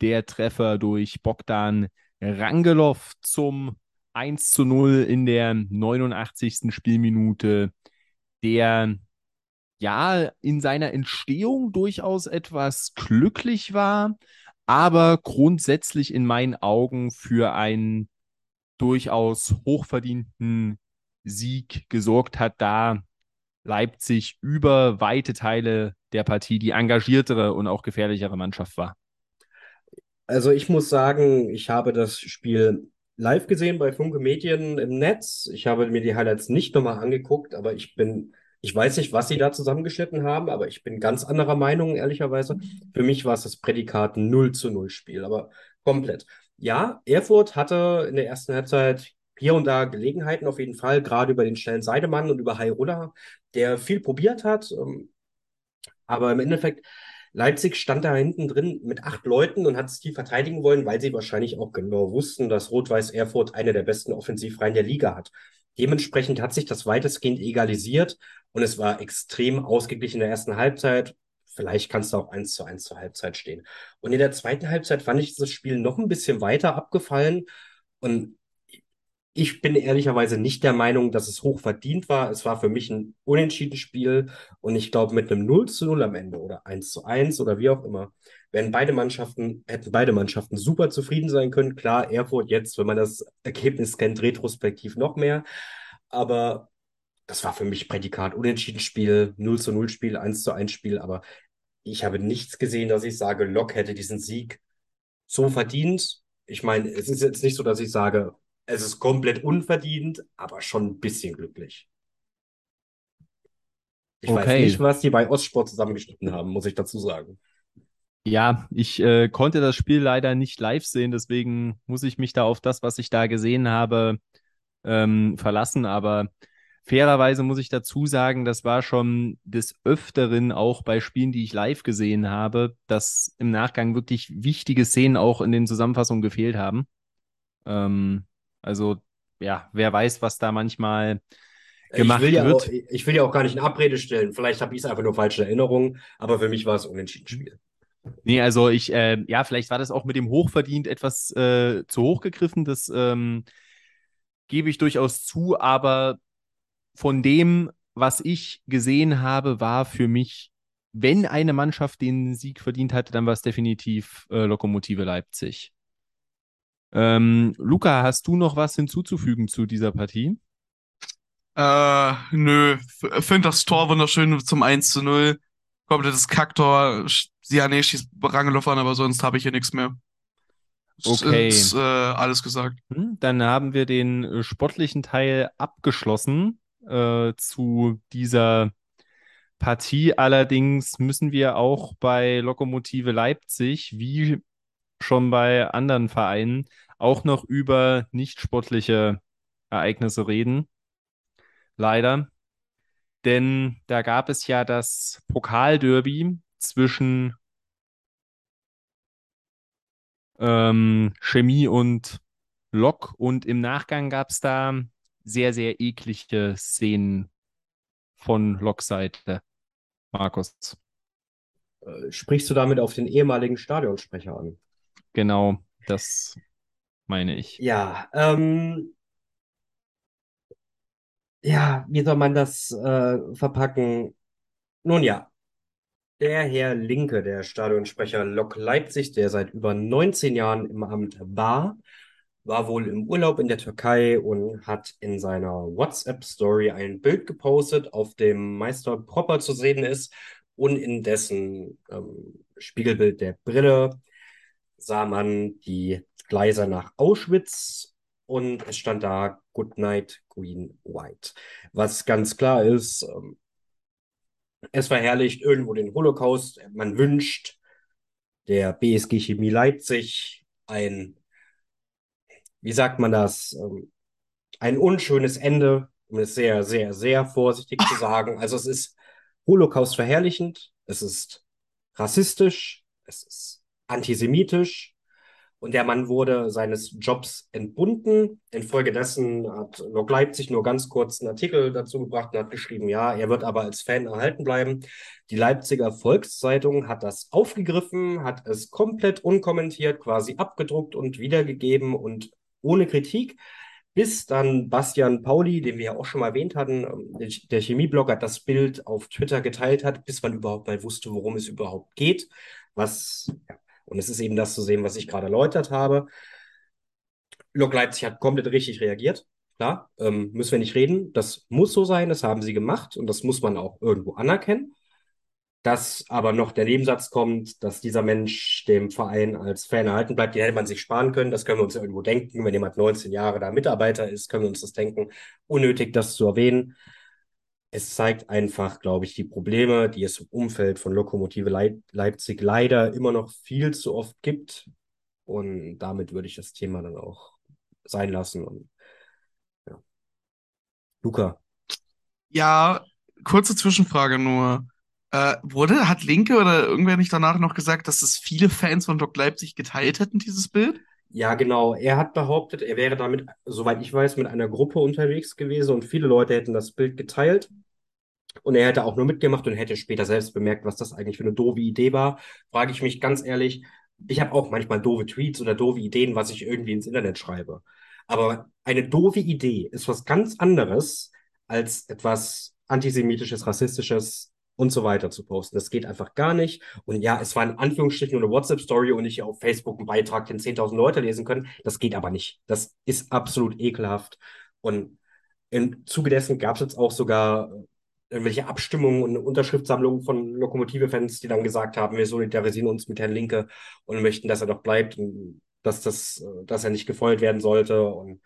der Treffer durch Bogdan Rangelov zum 1 zu 0 in der 89. Spielminute, der ja in seiner Entstehung durchaus etwas glücklich war, aber grundsätzlich in meinen Augen für einen durchaus hochverdienten Sieg gesorgt hat, da Leipzig über weite Teile der Partie die engagiertere und auch gefährlichere Mannschaft war. Also ich muss sagen, ich habe das Spiel live gesehen bei Funke Medien im Netz. Ich habe mir die Highlights nicht nochmal angeguckt, aber ich bin, ich weiß nicht, was sie da zusammengeschnitten haben, aber ich bin ganz anderer Meinung, ehrlicherweise. Für mich war es das Prädikat 0 zu 0 Spiel, aber komplett. Ja, Erfurt hatte in der ersten Halbzeit hier und da Gelegenheiten auf jeden Fall, gerade über den schnellen Seidemann und über Hayrola, der viel probiert hat. Ähm, aber im Endeffekt Leipzig stand da hinten drin mit acht Leuten und hat es die verteidigen wollen, weil sie wahrscheinlich auch genau wussten, dass Rot-Weiß Erfurt eine der besten Offensivreihen der Liga hat. Dementsprechend hat sich das weitestgehend egalisiert und es war extrem ausgeglichen in der ersten Halbzeit. Vielleicht kannst du auch eins zu eins zur Halbzeit stehen. Und in der zweiten Halbzeit fand ich das Spiel noch ein bisschen weiter abgefallen und ich bin ehrlicherweise nicht der Meinung, dass es hoch verdient war. Es war für mich ein unentschieden Spiel und ich glaube, mit einem 0 zu 0 am Ende oder 1 zu 1 oder wie auch immer, werden beide Mannschaften, hätten beide Mannschaften super zufrieden sein können. Klar, Erfurt jetzt, wenn man das Ergebnis kennt, retrospektiv noch mehr. Aber das war für mich Prädikat unentschieden Spiel, 0 zu 0 Spiel, 1 zu 1 Spiel. Aber ich habe nichts gesehen, dass ich sage, Lok hätte diesen Sieg so verdient. Ich meine, es ist jetzt nicht so, dass ich sage, es ist komplett unverdient, aber schon ein bisschen glücklich. Ich okay. weiß nicht, was die bei Ostsport zusammengeschnitten haben, muss ich dazu sagen. Ja, ich äh, konnte das Spiel leider nicht live sehen, deswegen muss ich mich da auf das, was ich da gesehen habe, ähm, verlassen. Aber fairerweise muss ich dazu sagen, das war schon des Öfteren auch bei Spielen, die ich live gesehen habe, dass im Nachgang wirklich wichtige Szenen auch in den Zusammenfassungen gefehlt haben. Ähm, also, ja, wer weiß, was da manchmal gemacht ich ja wird. Auch, ich will ja auch gar nicht in Abrede stellen. Vielleicht habe ich es einfach nur falsche Erinnerungen, aber für mich war es unentschieden Spiel. Nee, also ich, äh, ja, vielleicht war das auch mit dem Hochverdient etwas äh, zu hoch gegriffen. Das ähm, gebe ich durchaus zu, aber von dem, was ich gesehen habe, war für mich, wenn eine Mannschaft den Sieg verdient hatte, dann war es definitiv äh, Lokomotive Leipzig. Ähm, Luca, hast du noch was hinzuzufügen zu dieser Partie? Äh, nö. Finde das Tor wunderschön zum 1 zu 0. Komplettes Kacktor. Siane schießt Rangelhoff an, aber sonst habe ich hier nichts mehr. Okay. Ist, äh, alles gesagt. Hm, dann haben wir den äh, sportlichen Teil abgeschlossen äh, zu dieser Partie. Allerdings müssen wir auch bei Lokomotive Leipzig, wie schon bei anderen Vereinen, auch noch über nicht sportliche Ereignisse reden. Leider. Denn da gab es ja das Pokalderby zwischen ähm, Chemie und Lok und im Nachgang gab es da sehr, sehr eklige Szenen von Lok-Seite. Markus. Äh, sprichst du damit auf den ehemaligen Stadionsprecher an? Genau, das meine ich. Ja, ähm, ja, wie soll man das äh, verpacken? Nun ja, der Herr Linke, der Stadionsprecher Lok Leipzig, der seit über 19 Jahren im Amt war, war wohl im Urlaub in der Türkei und hat in seiner WhatsApp-Story ein Bild gepostet, auf dem Meister Propper zu sehen ist und in dessen ähm, Spiegelbild der Brille sah man die Gleise nach Auschwitz und es stand da Good Night Green White. Was ganz klar ist, ähm, es verherrlicht irgendwo den Holocaust. Man wünscht der BSG Chemie Leipzig ein, wie sagt man das, ähm, ein unschönes Ende, um es sehr, sehr, sehr vorsichtig zu sagen. Also es ist Holocaust verherrlichend, es ist rassistisch, es ist antisemitisch, und der Mann wurde seines Jobs entbunden. Infolgedessen hat Lok Leipzig nur ganz kurz einen Artikel dazu gebracht und hat geschrieben, ja, er wird aber als Fan erhalten bleiben. Die Leipziger Volkszeitung hat das aufgegriffen, hat es komplett unkommentiert quasi abgedruckt und wiedergegeben und ohne Kritik. Bis dann Bastian Pauli, den wir ja auch schon mal erwähnt hatten, der Chemieblogger, das Bild auf Twitter geteilt hat, bis man überhaupt mal wusste, worum es überhaupt geht. Was ja, Und es ist eben das zu sehen, was ich gerade erläutert habe. Lok Leipzig hat komplett richtig reagiert. Klar, ähm, müssen wir nicht reden. Das muss so sein, das haben sie gemacht und das muss man auch irgendwo anerkennen. Dass aber noch der Nebensatz kommt, dass dieser Mensch dem Verein als Fan erhalten bleibt, den hätte man sich sparen können. Das können wir uns irgendwo denken. Wenn jemand 19 Jahre da Mitarbeiter ist, können wir uns das denken. Unnötig, das zu erwähnen. Es zeigt einfach, glaube ich, die Probleme, die es im Umfeld von Lokomotive Leip Leipzig leider immer noch viel zu oft gibt. Und damit würde ich das Thema dann auch sein lassen. Und, ja. Luca. Ja, kurze Zwischenfrage nur. Äh, wurde, hat Linke oder irgendwer nicht danach noch gesagt, dass es viele Fans von Doc Leipzig geteilt hätten, dieses Bild? Ja, genau. Er hat behauptet, er wäre damit, soweit ich weiß, mit einer Gruppe unterwegs gewesen und viele Leute hätten das Bild geteilt. Und er hätte auch nur mitgemacht und hätte später selbst bemerkt, was das eigentlich für eine doofe Idee war. Frage ich mich ganz ehrlich, ich habe auch manchmal doofe Tweets oder doofe Ideen, was ich irgendwie ins Internet schreibe. Aber eine doofe Idee ist was ganz anderes als etwas antisemitisches, rassistisches und so weiter zu posten. Das geht einfach gar nicht. Und ja, es war in Anführungsstrichen nur eine WhatsApp-Story und nicht auf Facebook einen Beitrag, den 10.000 Leute lesen können. Das geht aber nicht. Das ist absolut ekelhaft. Und im Zuge dessen gab es jetzt auch sogar irgendwelche Abstimmungen und Unterschriftsammlungen von Lokomotive-Fans, die dann gesagt haben, wir solidarisieren uns mit Herrn Linke und möchten, dass er doch bleibt und dass, das, dass er nicht gefeuert werden sollte. Und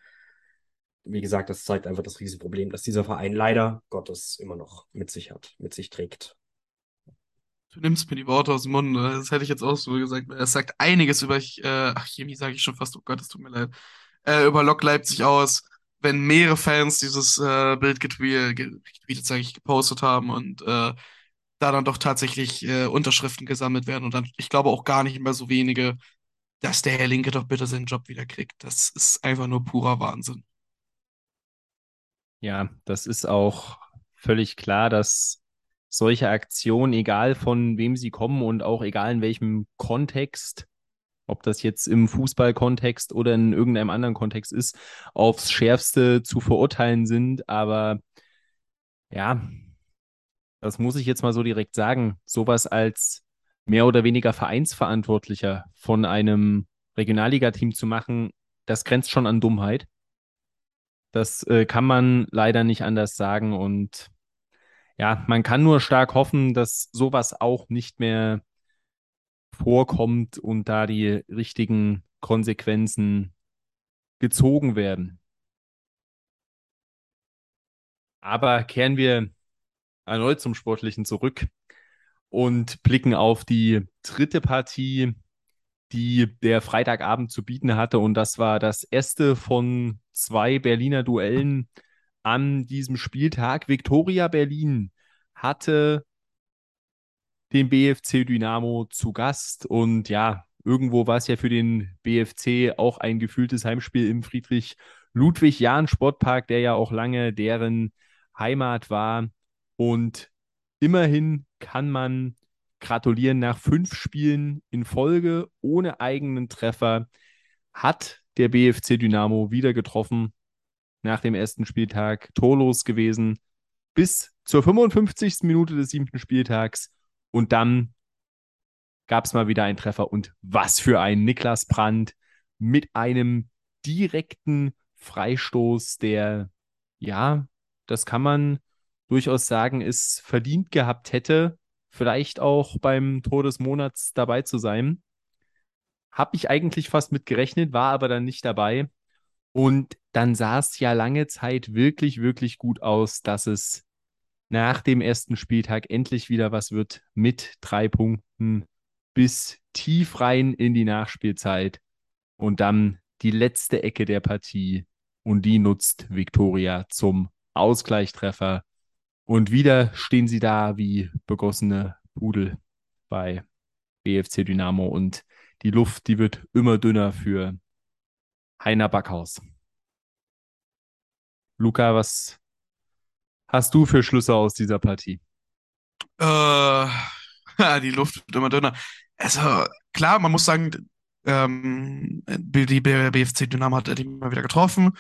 wie gesagt, das zeigt einfach das Riesenproblem, dass dieser Verein leider Gottes immer noch mit sich hat, mit sich trägt. Du nimmst mir die Worte aus dem Mund. Ne? Das hätte ich jetzt auch so gesagt. Es sagt einiges über, ich, äh, ach, Chemie sage ich schon fast, oh Gott, es tut mir leid, äh, über Lok Leipzig aus, wenn mehrere Fans dieses äh, Bild getweetet, getweetet sage ich, gepostet haben und äh, da dann doch tatsächlich äh, Unterschriften gesammelt werden und dann, ich glaube auch gar nicht mehr so wenige, dass der Herr Linke doch bitte seinen Job wieder kriegt. Das ist einfach nur purer Wahnsinn. Ja, das ist auch völlig klar, dass solche Aktionen, egal von wem sie kommen und auch egal in welchem Kontext, ob das jetzt im Fußballkontext oder in irgendeinem anderen Kontext ist, aufs Schärfste zu verurteilen sind. Aber ja, das muss ich jetzt mal so direkt sagen. Sowas als mehr oder weniger Vereinsverantwortlicher von einem Regionalligateam zu machen, das grenzt schon an Dummheit. Das äh, kann man leider nicht anders sagen. Und ja, man kann nur stark hoffen, dass sowas auch nicht mehr vorkommt und da die richtigen Konsequenzen gezogen werden. Aber kehren wir erneut zum Sportlichen zurück und blicken auf die dritte Partie die der Freitagabend zu bieten hatte. Und das war das erste von zwei Berliner Duellen an diesem Spieltag. Viktoria Berlin hatte den BFC Dynamo zu Gast. Und ja, irgendwo war es ja für den BFC auch ein gefühltes Heimspiel im Friedrich-Ludwig-Jahn-Sportpark, der ja auch lange deren Heimat war. Und immerhin kann man gratulieren nach fünf Spielen in Folge ohne eigenen Treffer hat der BFC Dynamo wieder getroffen nach dem ersten Spieltag torlos gewesen bis zur 55. Minute des siebten Spieltags und dann gab es mal wieder einen Treffer und was für ein Niklas Brandt mit einem direkten Freistoß, der ja, das kann man durchaus sagen, es verdient gehabt hätte, vielleicht auch beim Tor des Monats dabei zu sein. Habe ich eigentlich fast mit gerechnet, war aber dann nicht dabei. Und dann sah es ja lange Zeit wirklich, wirklich gut aus, dass es nach dem ersten Spieltag endlich wieder was wird mit drei Punkten bis tief rein in die Nachspielzeit. Und dann die letzte Ecke der Partie. Und die nutzt Viktoria zum Ausgleichstreffer. Und wieder stehen sie da wie begossene Pudel bei BFC Dynamo und die Luft, die wird immer dünner für Heiner Backhaus. Luca, was hast du für Schlüsse aus dieser Partie? Äh, [laughs] die Luft wird immer dünner. Also klar, man muss sagen, ähm, die BFC Dynamo hat die mal wieder getroffen.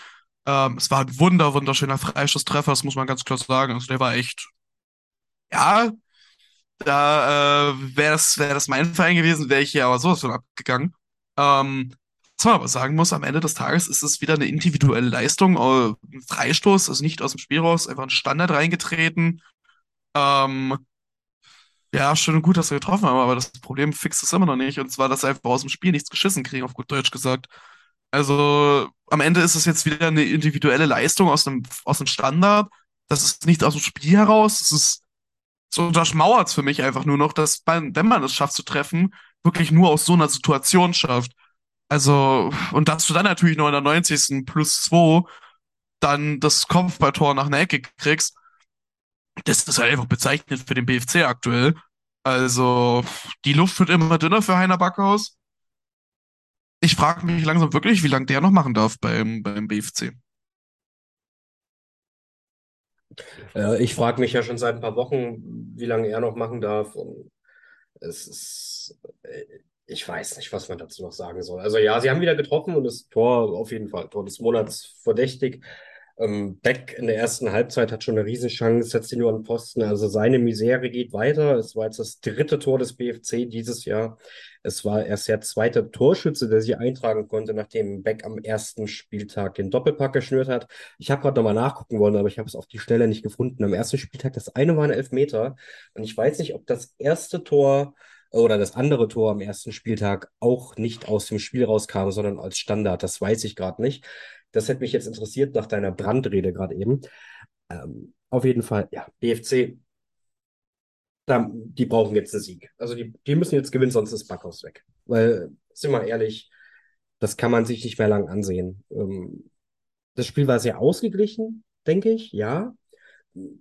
Ähm, es war ein wunder, wunderschöner Freischusstreffer, das muss man ganz klar sagen. Also der war echt, ja, Da äh, wäre das, wär das mein Verein gewesen, wäre ich hier aber sowas von abgegangen. Ähm, was man aber sagen muss, am Ende des Tages ist es wieder eine individuelle Leistung. Äh, ein Freistoß, also nicht aus dem Spiel raus, einfach ein Standard reingetreten. Ähm, ja, schön und gut, dass wir getroffen haben, aber das Problem fixt es immer noch nicht. Und zwar, dass wir einfach aus dem Spiel nichts geschissen kriegen, auf gut Deutsch gesagt. Also am Ende ist es jetzt wieder eine individuelle Leistung aus einem, aus einem Standard. Das ist nicht aus dem Spiel heraus. Das ist so untermauert es für mich einfach nur noch, dass man, wenn man es schafft zu treffen, wirklich nur aus so einer Situation schafft. Also, und dass du dann natürlich noch in der 90. plus 2 dann das Kopfballtor nach einer Ecke kriegst, das ist halt einfach bezeichnet für den BFC aktuell. Also, die Luft wird immer dünner für Heiner Backhaus. Ich frage mich langsam wirklich, wie lange der noch machen darf beim, beim BFC. Äh, ich frage mich ja schon seit ein paar Wochen, wie lange er noch machen darf. Und es ist, äh, ich weiß nicht, was man dazu noch sagen soll. Also ja, sie haben wieder getroffen und das Tor auf jeden Fall, Tor des Monats verdächtig. Ähm, Beck in der ersten Halbzeit hat schon eine Riesenchance, setzt ihn nur an den Posten. Also seine Misere geht weiter. Es war jetzt das dritte Tor des BFC dieses Jahr. Es war erst der zweite Torschütze, der sich eintragen konnte, nachdem Beck am ersten Spieltag den Doppelpack geschnürt hat. Ich habe gerade nochmal nachgucken wollen, aber ich habe es auf die Stelle nicht gefunden. Am ersten Spieltag, das eine war ein Elfmeter. Und ich weiß nicht, ob das erste Tor oder das andere Tor am ersten Spieltag auch nicht aus dem Spiel rauskam, sondern als Standard. Das weiß ich gerade nicht. Das hätte mich jetzt interessiert nach deiner Brandrede gerade eben. Ähm, auf jeden Fall, ja, BFC, da, die brauchen jetzt einen Sieg. Also die, die müssen jetzt gewinnen, sonst ist Backhaus weg. Weil, sind wir ehrlich, das kann man sich nicht mehr lang ansehen. Ähm, das Spiel war sehr ausgeglichen, denke ich, ja.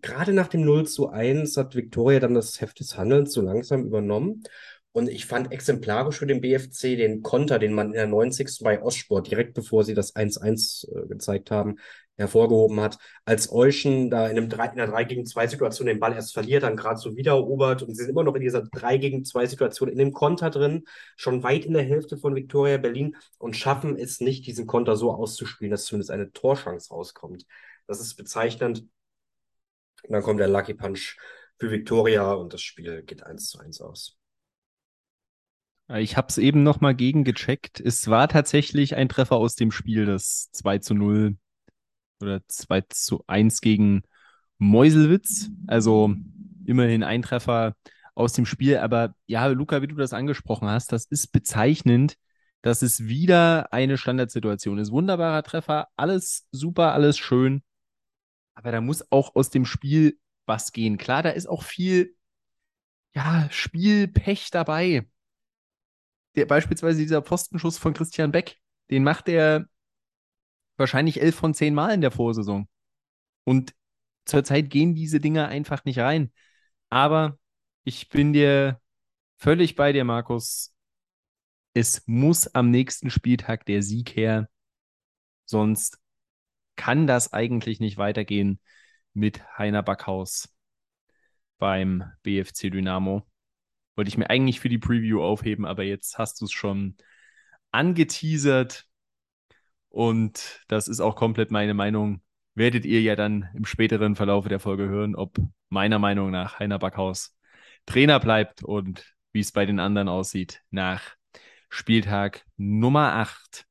Gerade nach dem 0 zu 1 hat Viktoria dann das Heft des Handelns so langsam übernommen. Und ich fand exemplarisch für den BFC den Konter, den man in der 90. bei Ostsport, direkt bevor sie das 1-1 äh, gezeigt haben, hervorgehoben hat. Als Euschen da in, einem 3, in einer 3 gegen 2 Situation den Ball erst verliert, dann gerade so wieder erobert und sie sind immer noch in dieser 3 gegen 2 Situation in dem Konter drin, schon weit in der Hälfte von Viktoria Berlin und schaffen es nicht, diesen Konter so auszuspielen, dass zumindest eine Torschance rauskommt. Das ist bezeichnend. Und dann kommt der Lucky Punch für Viktoria und das Spiel geht 1 zu 1 aus. Ich habe es eben nochmal gegengecheckt. Es war tatsächlich ein Treffer aus dem Spiel, das 2 zu 0 oder 2 zu 1 gegen Meuselwitz. Also immerhin ein Treffer aus dem Spiel. Aber ja, Luca, wie du das angesprochen hast, das ist bezeichnend, dass es wieder eine Standardsituation ist. Wunderbarer Treffer, alles super, alles schön. Aber da muss auch aus dem Spiel was gehen. Klar, da ist auch viel ja, Spielpech dabei der, beispielsweise dieser Postenschuss von Christian Beck, den macht er wahrscheinlich elf von zehn Mal in der Vorsaison. Und zurzeit gehen diese Dinger einfach nicht rein. Aber ich bin dir völlig bei dir, Markus. Es muss am nächsten Spieltag der Sieg her. Sonst kann das eigentlich nicht weitergehen mit Heiner Backhaus beim BFC Dynamo. Wollte ich mir eigentlich für die Preview aufheben, aber jetzt hast du es schon angeteasert. Und das ist auch komplett meine Meinung. Werdet ihr ja dann im späteren Verlauf der Folge hören, ob meiner Meinung nach Heiner Backhaus Trainer bleibt und wie es bei den anderen aussieht nach Spieltag Nummer 8.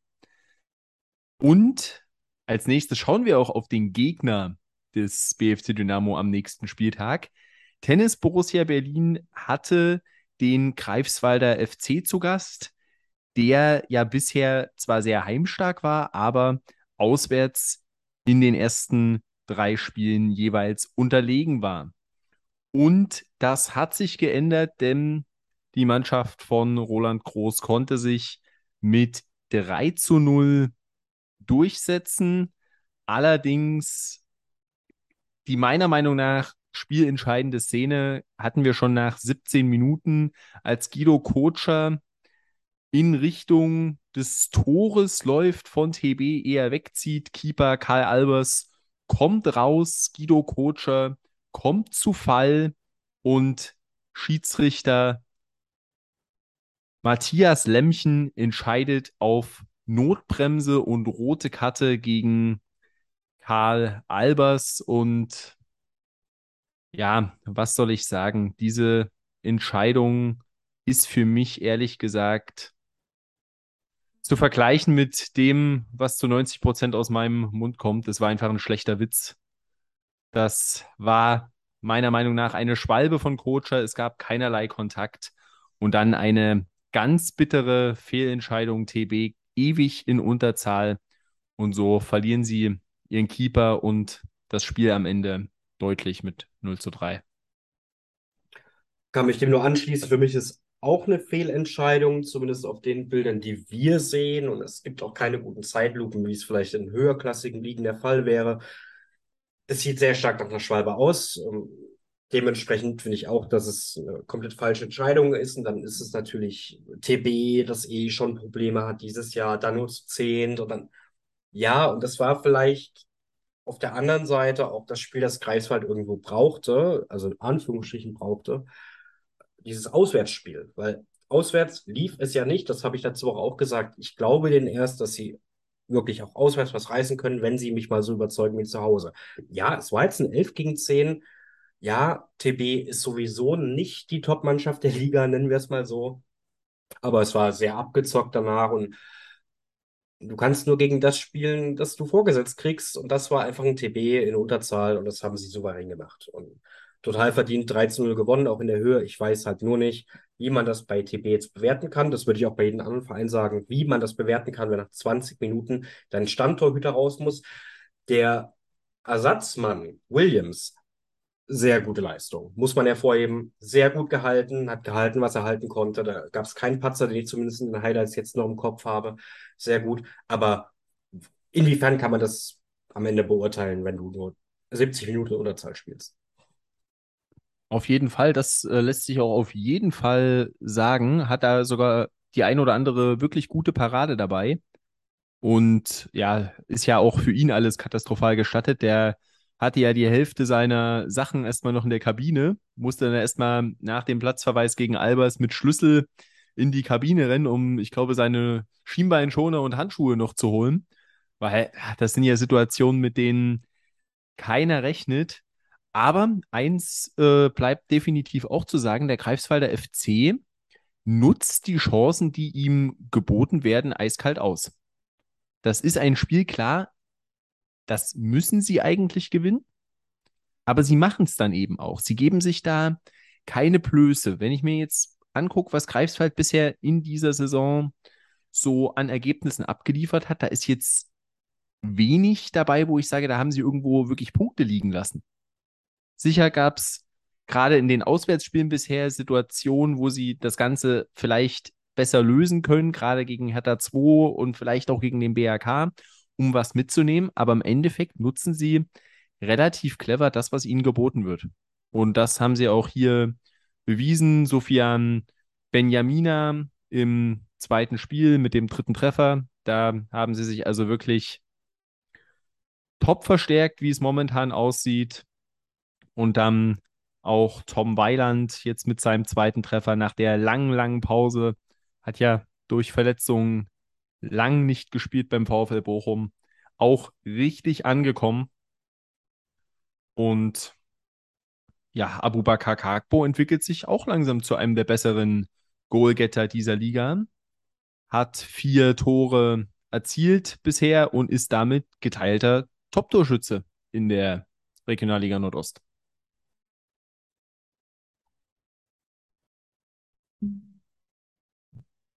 Und als nächstes schauen wir auch auf den Gegner des BFC Dynamo am nächsten Spieltag. Tennis Borussia Berlin hatte den Greifswalder FC zu Gast, der ja bisher zwar sehr heimstark war, aber auswärts in den ersten drei Spielen jeweils unterlegen war. Und das hat sich geändert, denn die Mannschaft von Roland Groß konnte sich mit 3 zu 0 durchsetzen. Allerdings die meiner Meinung nach spielentscheidende Szene hatten wir schon nach 17 Minuten, als Guido Kotscher in Richtung des Tores läuft, von TB eher wegzieht. Keeper Karl Albers kommt raus, Guido Kotscher kommt zu Fall und Schiedsrichter Matthias Lämmchen entscheidet auf Notbremse und rote Karte gegen Karl Albers und ja, was soll ich sagen? Diese Entscheidung ist für mich ehrlich gesagt zu vergleichen mit dem, was zu 90 Prozent aus meinem Mund kommt. Es war einfach ein schlechter Witz. Das war meiner Meinung nach eine Schwalbe von Kocher. Es gab keinerlei Kontakt. Und dann eine ganz bittere Fehlentscheidung. TB ewig in Unterzahl. Und so verlieren sie ihren Keeper und das Spiel am Ende deutlich mit 0 zu 3. Kann mich dem nur anschließen. Für mich ist auch eine Fehlentscheidung, zumindest auf den Bildern, die wir sehen. Und es gibt auch keine guten Zeitlupen, wie es vielleicht in höherklassigen Ligen der Fall wäre. Es sieht sehr stark nach einer Schwalbe aus. Dementsprechend finde ich auch, dass es eine komplett falsche Entscheidung ist. Und dann ist es natürlich TB, das eh schon Probleme hat dieses Jahr, dann nur zu zehnt und dann, ja, und das war vielleicht auf der anderen Seite auch das Spiel, das Greifswald irgendwo brauchte, also in Anführungsstrichen brauchte, dieses Auswärtsspiel, weil auswärts lief es ja nicht, das habe ich letzte Woche auch gesagt. Ich glaube denen erst, dass sie wirklich auch auswärts was reißen können, wenn sie mich mal so überzeugen wie zu Hause. Ja, es war jetzt ein 11 gegen 10. Ja, TB ist sowieso nicht die Top-Mannschaft der Liga, nennen wir es mal so. Aber es war sehr abgezockt danach und du kannst nur gegen das spielen, das du vorgesetzt kriegst. Und das war einfach ein TB in Unterzahl und das haben sie souverän gemacht. Und total verdient 13-0 gewonnen, auch in der Höhe. Ich weiß halt nur nicht, wie man das bei TB jetzt bewerten kann. Das würde ich auch bei jedem anderen Verein sagen, wie man das bewerten kann, wenn nach 20 Minuten dein Stammtorhüter raus muss. Der Ersatzmann Williams, sehr gute Leistung. Muss man hervorheben. Sehr gut gehalten, hat gehalten, was er halten konnte. Da gab es keinen Patzer, den ich zumindest in den Highlights jetzt noch im Kopf habe. Sehr gut. Aber inwiefern kann man das am Ende beurteilen, wenn du nur 70 Minuten Unterzahl spielst? Auf jeden Fall, das äh, lässt sich auch auf jeden Fall sagen. Hat da sogar die ein oder andere wirklich gute Parade dabei. Und ja, ist ja auch für ihn alles katastrophal gestattet. Der hatte ja die Hälfte seiner Sachen erstmal noch in der Kabine, musste dann erstmal nach dem Platzverweis gegen Albers mit Schlüssel in die Kabine rennen, um, ich glaube, seine Schienbeinschoner und Handschuhe noch zu holen. Weil das sind ja Situationen, mit denen keiner rechnet. Aber eins äh, bleibt definitiv auch zu sagen, der Greifswalder FC nutzt die Chancen, die ihm geboten werden, eiskalt aus. Das ist ein Spiel, klar, das müssen sie eigentlich gewinnen, aber sie machen es dann eben auch. Sie geben sich da keine Blöße. Wenn ich mir jetzt angucke, was Greifswald bisher in dieser Saison so an Ergebnissen abgeliefert hat, da ist jetzt wenig dabei, wo ich sage, da haben sie irgendwo wirklich Punkte liegen lassen. Sicher gab es gerade in den Auswärtsspielen bisher Situationen, wo sie das Ganze vielleicht besser lösen können, gerade gegen Hertha 2 und vielleicht auch gegen den BRK, um was mitzunehmen. Aber im Endeffekt nutzen sie relativ clever das, was ihnen geboten wird. Und das haben sie auch hier bewiesen. Sofian Benjamina im zweiten Spiel mit dem dritten Treffer. Da haben sie sich also wirklich top verstärkt, wie es momentan aussieht. Und dann auch Tom Weiland jetzt mit seinem zweiten Treffer nach der langen, langen Pause. Hat ja durch Verletzungen lang nicht gespielt beim VfL Bochum. Auch richtig angekommen. Und ja, Abubakar Kakbo entwickelt sich auch langsam zu einem der besseren Goalgetter dieser Liga. Hat vier Tore erzielt bisher und ist damit geteilter Top-Torschütze in der Regionalliga Nordost.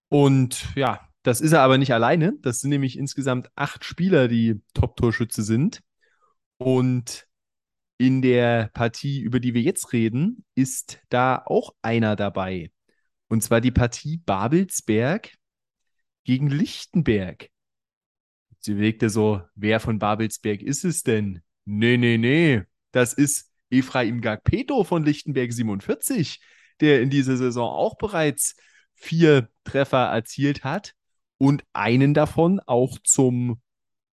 Und ja, das ist er aber nicht alleine. Das sind nämlich insgesamt acht Spieler, die Top-Torschütze sind. Und in der Partie, über die wir jetzt reden, ist da auch einer dabei. Und zwar die Partie Babelsberg gegen Lichtenberg. Sie überlegte so, wer von Babelsberg ist es denn? Nee, nee, nee. Das ist Efraim Gagpeto von Lichtenberg 47, der in dieser Saison auch bereits vier Treffer erzielt hat und einen davon auch zum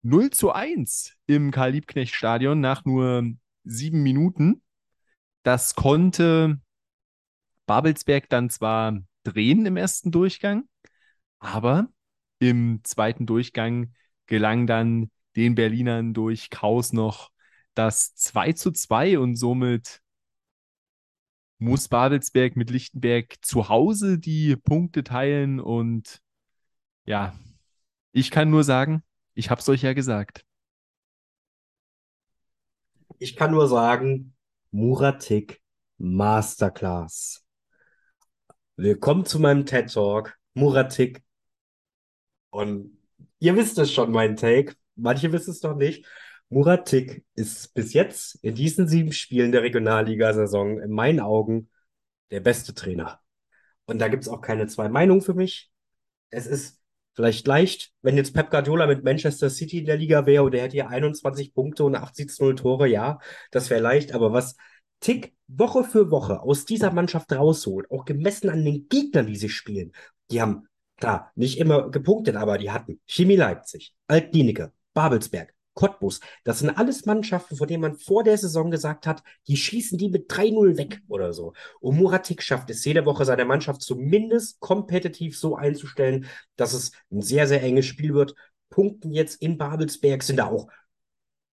0 zu 1 im Karl-Liebknecht-Stadion nach nur sieben Minuten. Das konnte Babelsberg dann zwar drehen im ersten Durchgang, aber im zweiten Durchgang gelang dann den Berlinern durch Kraus noch das 2 zu 2 und somit muss Babelsberg mit Lichtenberg zu Hause die Punkte teilen und ja, ich kann nur sagen, ich habe es euch ja gesagt. Ich kann nur sagen, Muratik Masterclass. Willkommen zu meinem TED Talk. Muratik. Und ihr wisst es schon, mein Take. Manche wissen es noch nicht. Muratik ist bis jetzt in diesen sieben Spielen der Regionalliga-Saison in meinen Augen der beste Trainer. Und da gibt es auch keine zwei Meinungen für mich. Es ist vielleicht leicht, wenn jetzt Pep Guardiola mit Manchester City in der Liga wäre und der hätte hier 21 Punkte und 80 0 Tore, ja, das wäre leicht. Aber was Tick Woche für Woche aus dieser Mannschaft rausholt, auch gemessen an den Gegnern, die sie spielen, die haben, klar, nicht immer gepunktet, aber die hatten Chemie Leipzig, Altlinike, Babelsberg, Cottbus. Das sind alles Mannschaften, von denen man vor der Saison gesagt hat, die schießen die mit 3-0 weg oder so. Und Muratik schafft es jede Woche seine Mannschaft zumindest kompetitiv so einzustellen, dass es ein sehr, sehr enges Spiel wird. Punkten jetzt in Babelsberg sind da auch,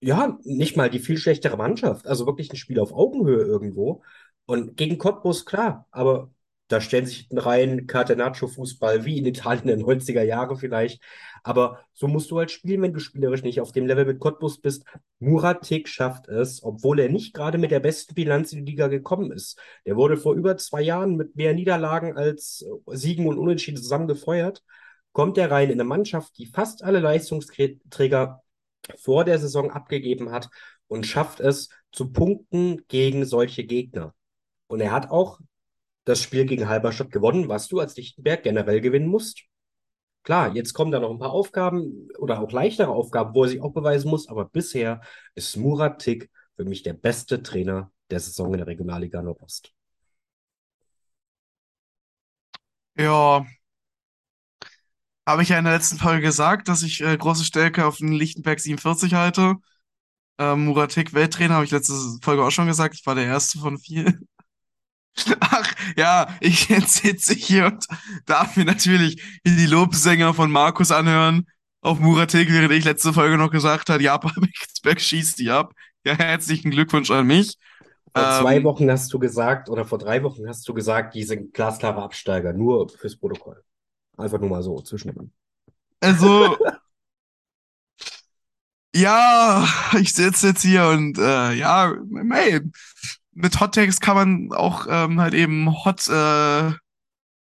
ja, nicht mal die viel schlechtere Mannschaft. Also wirklich ein Spiel auf Augenhöhe irgendwo. Und gegen Cottbus, klar, aber da stellen sich rein Catenaccio-Fußball wie in Italien in den 90er Jahre vielleicht. Aber so musst du halt spielen, wenn du spielerisch nicht auf dem Level mit Cottbus bist. Muratik schafft es, obwohl er nicht gerade mit der besten Bilanz in die Liga gekommen ist. Der wurde vor über zwei Jahren mit mehr Niederlagen als Siegen und Unentschieden zusammen gefeuert. Kommt er rein in eine Mannschaft, die fast alle Leistungsträger vor der Saison abgegeben hat und schafft es zu punkten gegen solche Gegner. Und er hat auch das Spiel gegen Halberstadt gewonnen, was du als Lichtenberg generell gewinnen musst. Klar, jetzt kommen da noch ein paar Aufgaben oder auch leichtere Aufgaben, wo er sich auch beweisen muss, aber bisher ist Murat Tick für mich der beste Trainer der Saison in der Regionalliga Nordost. Ja, habe ich ja in der letzten Folge gesagt, dass ich äh, große Stärke auf den Lichtenberg 47 halte. Ähm, Muratik Welttrainer habe ich letzte Folge auch schon gesagt. Ich war der erste von vier. Ach, ja, ich [laughs] sitze hier und darf mir natürlich die Lobsänger von Markus anhören auf Muratek, während ich letzte Folge noch gesagt habe, ja, Babelsberg [laughs] schießt die ab. Ja, herzlichen Glückwunsch an mich. Vor ähm, zwei Wochen hast du gesagt, oder vor drei Wochen hast du gesagt, die sind glasklare Absteiger, nur fürs Protokoll. Einfach nur mal so zwischendrin. Also, [laughs] ja, ich sitze jetzt hier und äh, ja, ey, mit Hot Takes kann man auch ähm, halt eben hot äh,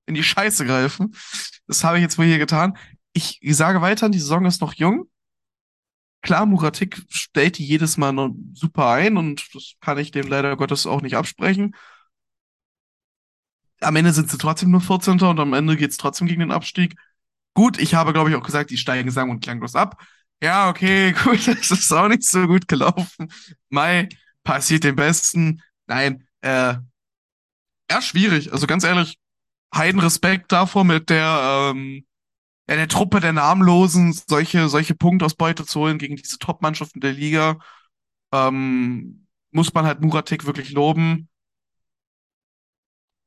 in die Scheiße greifen. Das habe ich jetzt wohl hier getan. Ich, sage weiter, die Saison ist noch jung. Klar, Muratik stellt die jedes Mal noch super ein und das kann ich dem leider Gottes auch nicht absprechen. Am Ende sind sie trotzdem nur 14. und am Ende geht es trotzdem gegen den Abstieg. Gut, ich habe, glaube ich, auch gesagt, die steigen sang- und klanglos ab. Ja, okay, [laughs] gut, das ist auch nicht so gut gelaufen. Mai passiert dem Besten. Nein, äh, ja, schwierig. Also ganz ehrlich, heiden Respekt davor, mit der, ähm, ja, der Truppe der Namenlosen solche, solche Punktausbeute zu holen gegen diese Top-Mannschaften der Liga. Ähm, muss man halt Muratik wirklich loben.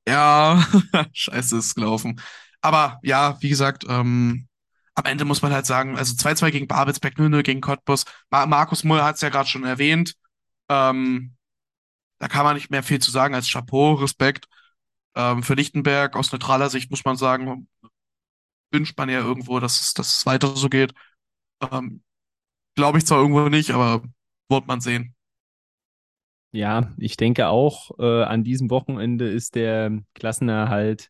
Ja, [laughs] scheiße ist gelaufen. Aber ja, wie gesagt, ähm, am Ende muss man halt sagen, also 2-2 gegen Babelsberg, 0-0 gegen Cottbus. Mar Markus Mull hat es ja gerade schon erwähnt. Ähm, da kann man nicht mehr viel zu sagen als Chapeau, Respekt. Ähm, für Lichtenberg aus neutraler Sicht muss man sagen, wünscht man ja irgendwo, dass es, dass es weiter so geht. Ähm, Glaube ich zwar irgendwo nicht, aber wird man sehen. Ja, ich denke auch, äh, an diesem Wochenende ist der Klassenerhalt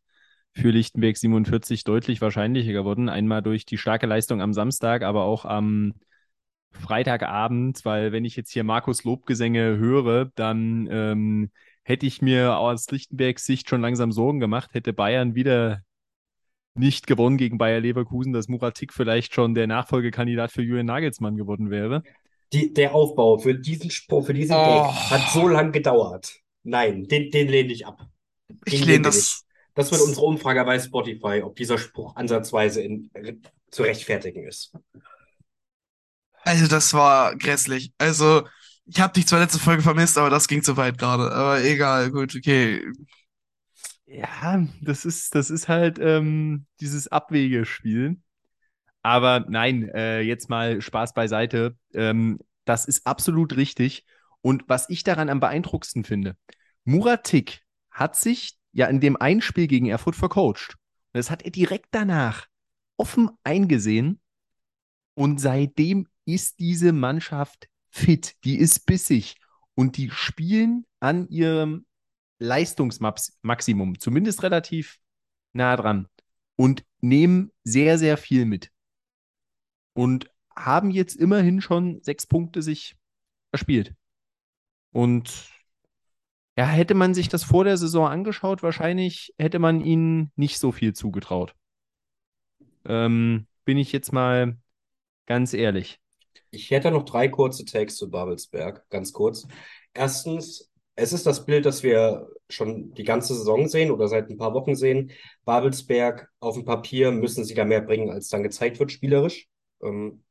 für Lichtenberg 47 deutlich wahrscheinlicher geworden. Einmal durch die starke Leistung am Samstag, aber auch am Freitagabend, weil wenn ich jetzt hier Markus Lobgesänge höre, dann ähm, hätte ich mir aus Lichtenbergs Sicht schon langsam Sorgen gemacht, hätte Bayern wieder nicht gewonnen gegen Bayer Leverkusen, dass Muratik vielleicht schon der Nachfolgekandidat für Julian Nagelsmann geworden wäre. Die, der Aufbau für diesen Spruch, für diesen oh. Hat so lange gedauert. Nein, den, den lehne ich ab. Den ich lehne das. Nicht. Das wird unsere Umfrage bei Spotify, ob dieser Spruch ansatzweise in, zu rechtfertigen ist. Also, das war grässlich. Also, ich habe dich zwar letzte Folge vermisst, aber das ging zu weit gerade. Aber egal, gut, okay. Ja, das ist, das ist halt ähm, dieses Abwegespiel. Aber nein, äh, jetzt mal Spaß beiseite. Ähm, das ist absolut richtig. Und was ich daran am beeindruckendsten finde, Muratik hat sich ja in dem Einspiel gegen Erfurt vercoacht. Das hat er direkt danach offen eingesehen. Und seitdem ist diese Mannschaft fit, die ist bissig und die spielen an ihrem Leistungsmaximum, zumindest relativ nah dran und nehmen sehr, sehr viel mit. Und haben jetzt immerhin schon sechs Punkte sich erspielt. Und ja, hätte man sich das vor der Saison angeschaut, wahrscheinlich hätte man ihnen nicht so viel zugetraut. Ähm, bin ich jetzt mal ganz ehrlich. Ich hätte noch drei kurze Takes zu Babelsberg, ganz kurz. Erstens, es ist das Bild, das wir schon die ganze Saison sehen oder seit ein paar Wochen sehen. Babelsberg auf dem Papier müssen sie da mehr bringen, als dann gezeigt wird, spielerisch. Ähm,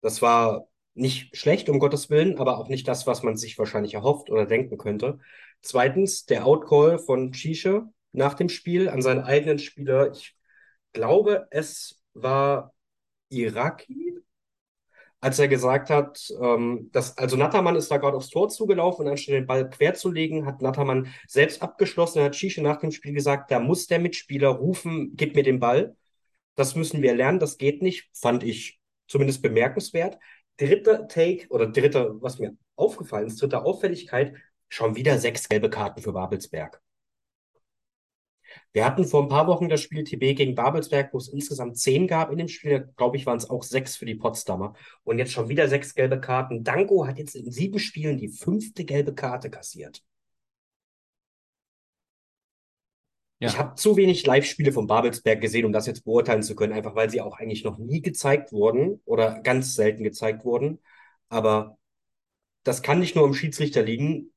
das war nicht schlecht, um Gottes Willen, aber auch nicht das, was man sich wahrscheinlich erhofft oder denken könnte. Zweitens, der Outcall von Chische nach dem Spiel an seinen eigenen Spieler. Ich glaube, es war Iraki, als er gesagt hat, ähm, dass, also Nattermann ist da gerade aufs Tor zugelaufen und anstatt den Ball quer zu legen, hat Nattermann selbst abgeschlossen. Er hat Chische nach dem Spiel gesagt, da muss der Mitspieler rufen, gib mir den Ball. Das müssen wir lernen, das geht nicht, fand ich zumindest bemerkenswert dritter Take oder dritter, was mir aufgefallen ist, dritte Auffälligkeit, schon wieder sechs gelbe Karten für Babelsberg. Wir hatten vor ein paar Wochen das Spiel TB gegen Babelsberg, wo es insgesamt zehn gab in dem Spiel. Glaube ich, waren es auch sechs für die Potsdamer. Und jetzt schon wieder sechs gelbe Karten. Danko hat jetzt in sieben Spielen die fünfte gelbe Karte kassiert. Ja. Ich habe zu wenig Live-Spiele von Babelsberg gesehen, um das jetzt beurteilen zu können, einfach weil sie auch eigentlich noch nie gezeigt wurden oder ganz selten gezeigt wurden. Aber das kann nicht nur am Schiedsrichter liegen.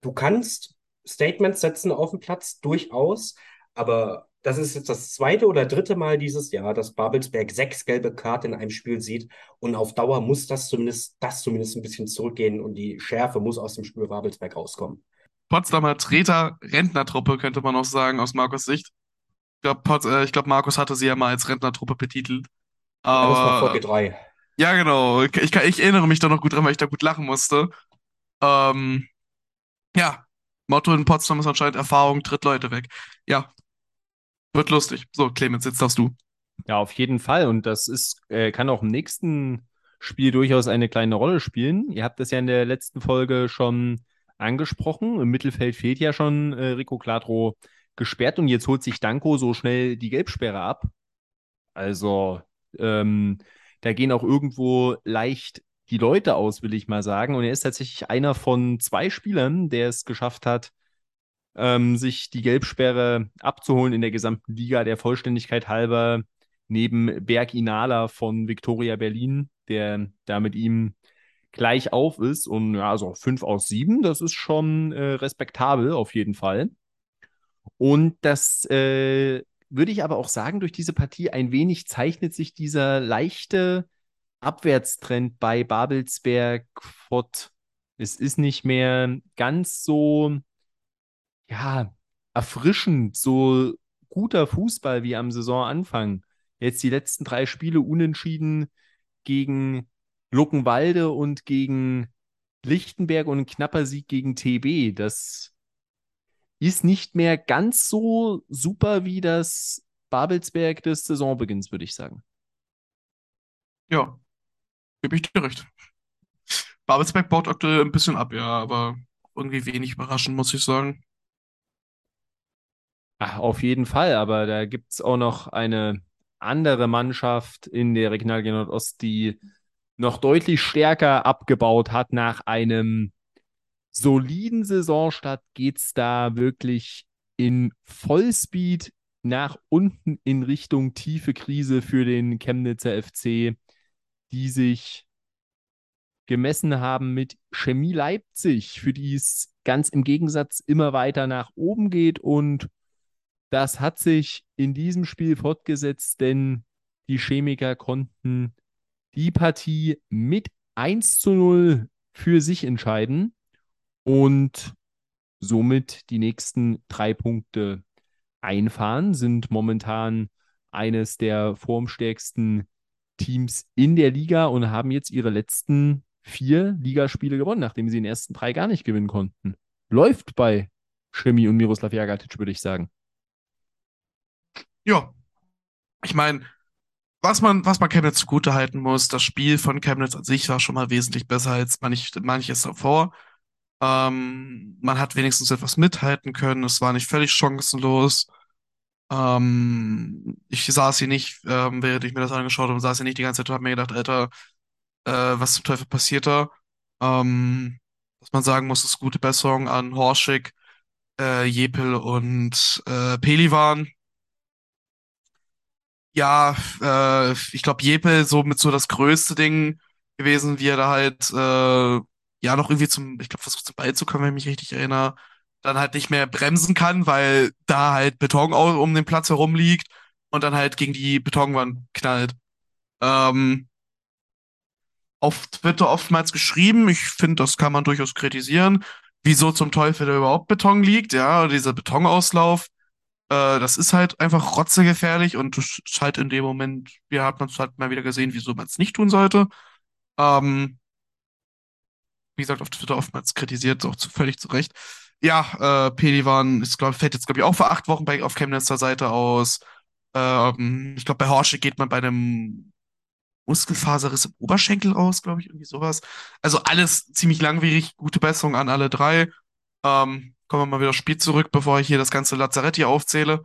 Du kannst Statements setzen auf dem Platz, durchaus, aber das ist jetzt das zweite oder dritte Mal dieses Jahr, dass Babelsberg sechs gelbe Karten in einem Spiel sieht. Und auf Dauer muss das zumindest, das zumindest ein bisschen zurückgehen und die Schärfe muss aus dem Spiel Babelsberg rauskommen. Potsdamer Treter Rentnertruppe, könnte man auch sagen, aus Markus Sicht. Ich glaube, äh, glaub, Markus hatte sie ja mal als Rentnertruppe betitelt. Aber, ja, das war Folge 3. Ja, genau. Ich, ich, ich, erinnere mich da noch gut dran, weil ich da gut lachen musste. Ähm, ja, Motto in Potsdam ist anscheinend Erfahrung, tritt Leute weg. Ja, wird lustig. So, Clemens, jetzt darfst du. Ja, auf jeden Fall. Und das ist, äh, kann auch im nächsten Spiel durchaus eine kleine Rolle spielen. Ihr habt das ja in der letzten Folge schon angesprochen. Im Mittelfeld fehlt ja schon äh, Rico Clatro gesperrt und jetzt holt sich Danko so schnell die Gelbsperre ab. Also ähm, da gehen auch irgendwo leicht die Leute aus, will ich mal sagen. Und er ist tatsächlich einer von zwei Spielern, der es geschafft hat, ähm, sich die Gelbsperre abzuholen in der gesamten Liga, der Vollständigkeit halber, neben Berg Inala von Victoria Berlin, der da mit ihm gleich auf ist. Und ja, also 5 aus 7, das ist schon äh, respektabel auf jeden Fall. Und das äh, würde ich aber auch sagen, durch diese Partie ein wenig zeichnet sich dieser leichte Abwärtstrend bei Babelsberg fort. Es ist nicht mehr ganz so, ja, erfrischend, so guter Fußball wie am Saisonanfang. Jetzt die letzten drei Spiele unentschieden gegen Luckenwalde und gegen Lichtenberg und ein knapper Sieg gegen TB. Das ist nicht mehr ganz so super wie das Babelsberg des Saisonbeginns, würde ich sagen. Ja, gebe ich dir recht. Babelsberg baut aktuell ein bisschen ab, ja, aber irgendwie wenig überraschend, muss ich sagen. Ach, auf jeden Fall, aber da gibt es auch noch eine andere Mannschaft in der Regionalliga Nordost, die noch deutlich stärker abgebaut hat nach einem soliden Saisonstart, geht es da wirklich in Vollspeed nach unten in Richtung tiefe Krise für den Chemnitzer FC, die sich gemessen haben mit Chemie Leipzig, für die es ganz im Gegensatz immer weiter nach oben geht. Und das hat sich in diesem Spiel fortgesetzt, denn die Chemiker konnten die Partie mit 1 zu 0 für sich entscheiden und somit die nächsten drei Punkte einfahren, sind momentan eines der formstärksten Teams in der Liga und haben jetzt ihre letzten vier Ligaspiele gewonnen, nachdem sie den ersten drei gar nicht gewinnen konnten. Läuft bei Chemie und Miroslav Jagatic, würde ich sagen. Ja. Ich meine, was man, was man Chemnitz zugute halten muss, das Spiel von Chemnitz an sich war schon mal wesentlich besser als manch, manches davor. Ähm, man hat wenigstens etwas mithalten können. Es war nicht völlig chancenlos. Ähm, ich saß hier nicht, ähm, während ich mir das angeschaut habe, saß hier nicht die ganze Zeit und habe mir gedacht, Alter, äh, was zum Teufel passiert da? Ähm, was man sagen muss, ist gute Besserung an Horschig, äh, Jepel und äh, Pelivan. Ja, äh, ich glaube, Jepel so mit so das größte Ding gewesen, wie er da halt äh, ja noch irgendwie zum, ich glaube, versucht zum Ball zu kommen, wenn ich mich richtig erinnere. Dann halt nicht mehr bremsen kann, weil da halt Beton um den Platz herum liegt und dann halt gegen die Betonwand knallt. Ähm, auf Twitter oftmals geschrieben, ich finde, das kann man durchaus kritisieren, wieso zum Teufel da überhaupt Beton liegt, ja, dieser Betonauslauf äh, das ist halt einfach rotzegefährlich und ist halt in dem Moment, wir haben uns halt mal wieder gesehen, wieso man es nicht tun sollte. Ähm, wie gesagt, auf Twitter oftmals kritisiert, auch zu, völlig zu Recht. Ja, äh, Pelivan ist, glaub, fällt jetzt, glaube ich, auch für acht Wochen bei, auf Chemnitzer Seite aus. Ähm, ich glaube, bei Horsche geht man bei einem Muskelfaserriss im Oberschenkel raus, glaube ich, irgendwie sowas. Also alles ziemlich langwierig, gute Besserung an alle drei. Ähm, kommen wir mal wieder aufs Spiel zurück, bevor ich hier das ganze Lazarett hier aufzähle.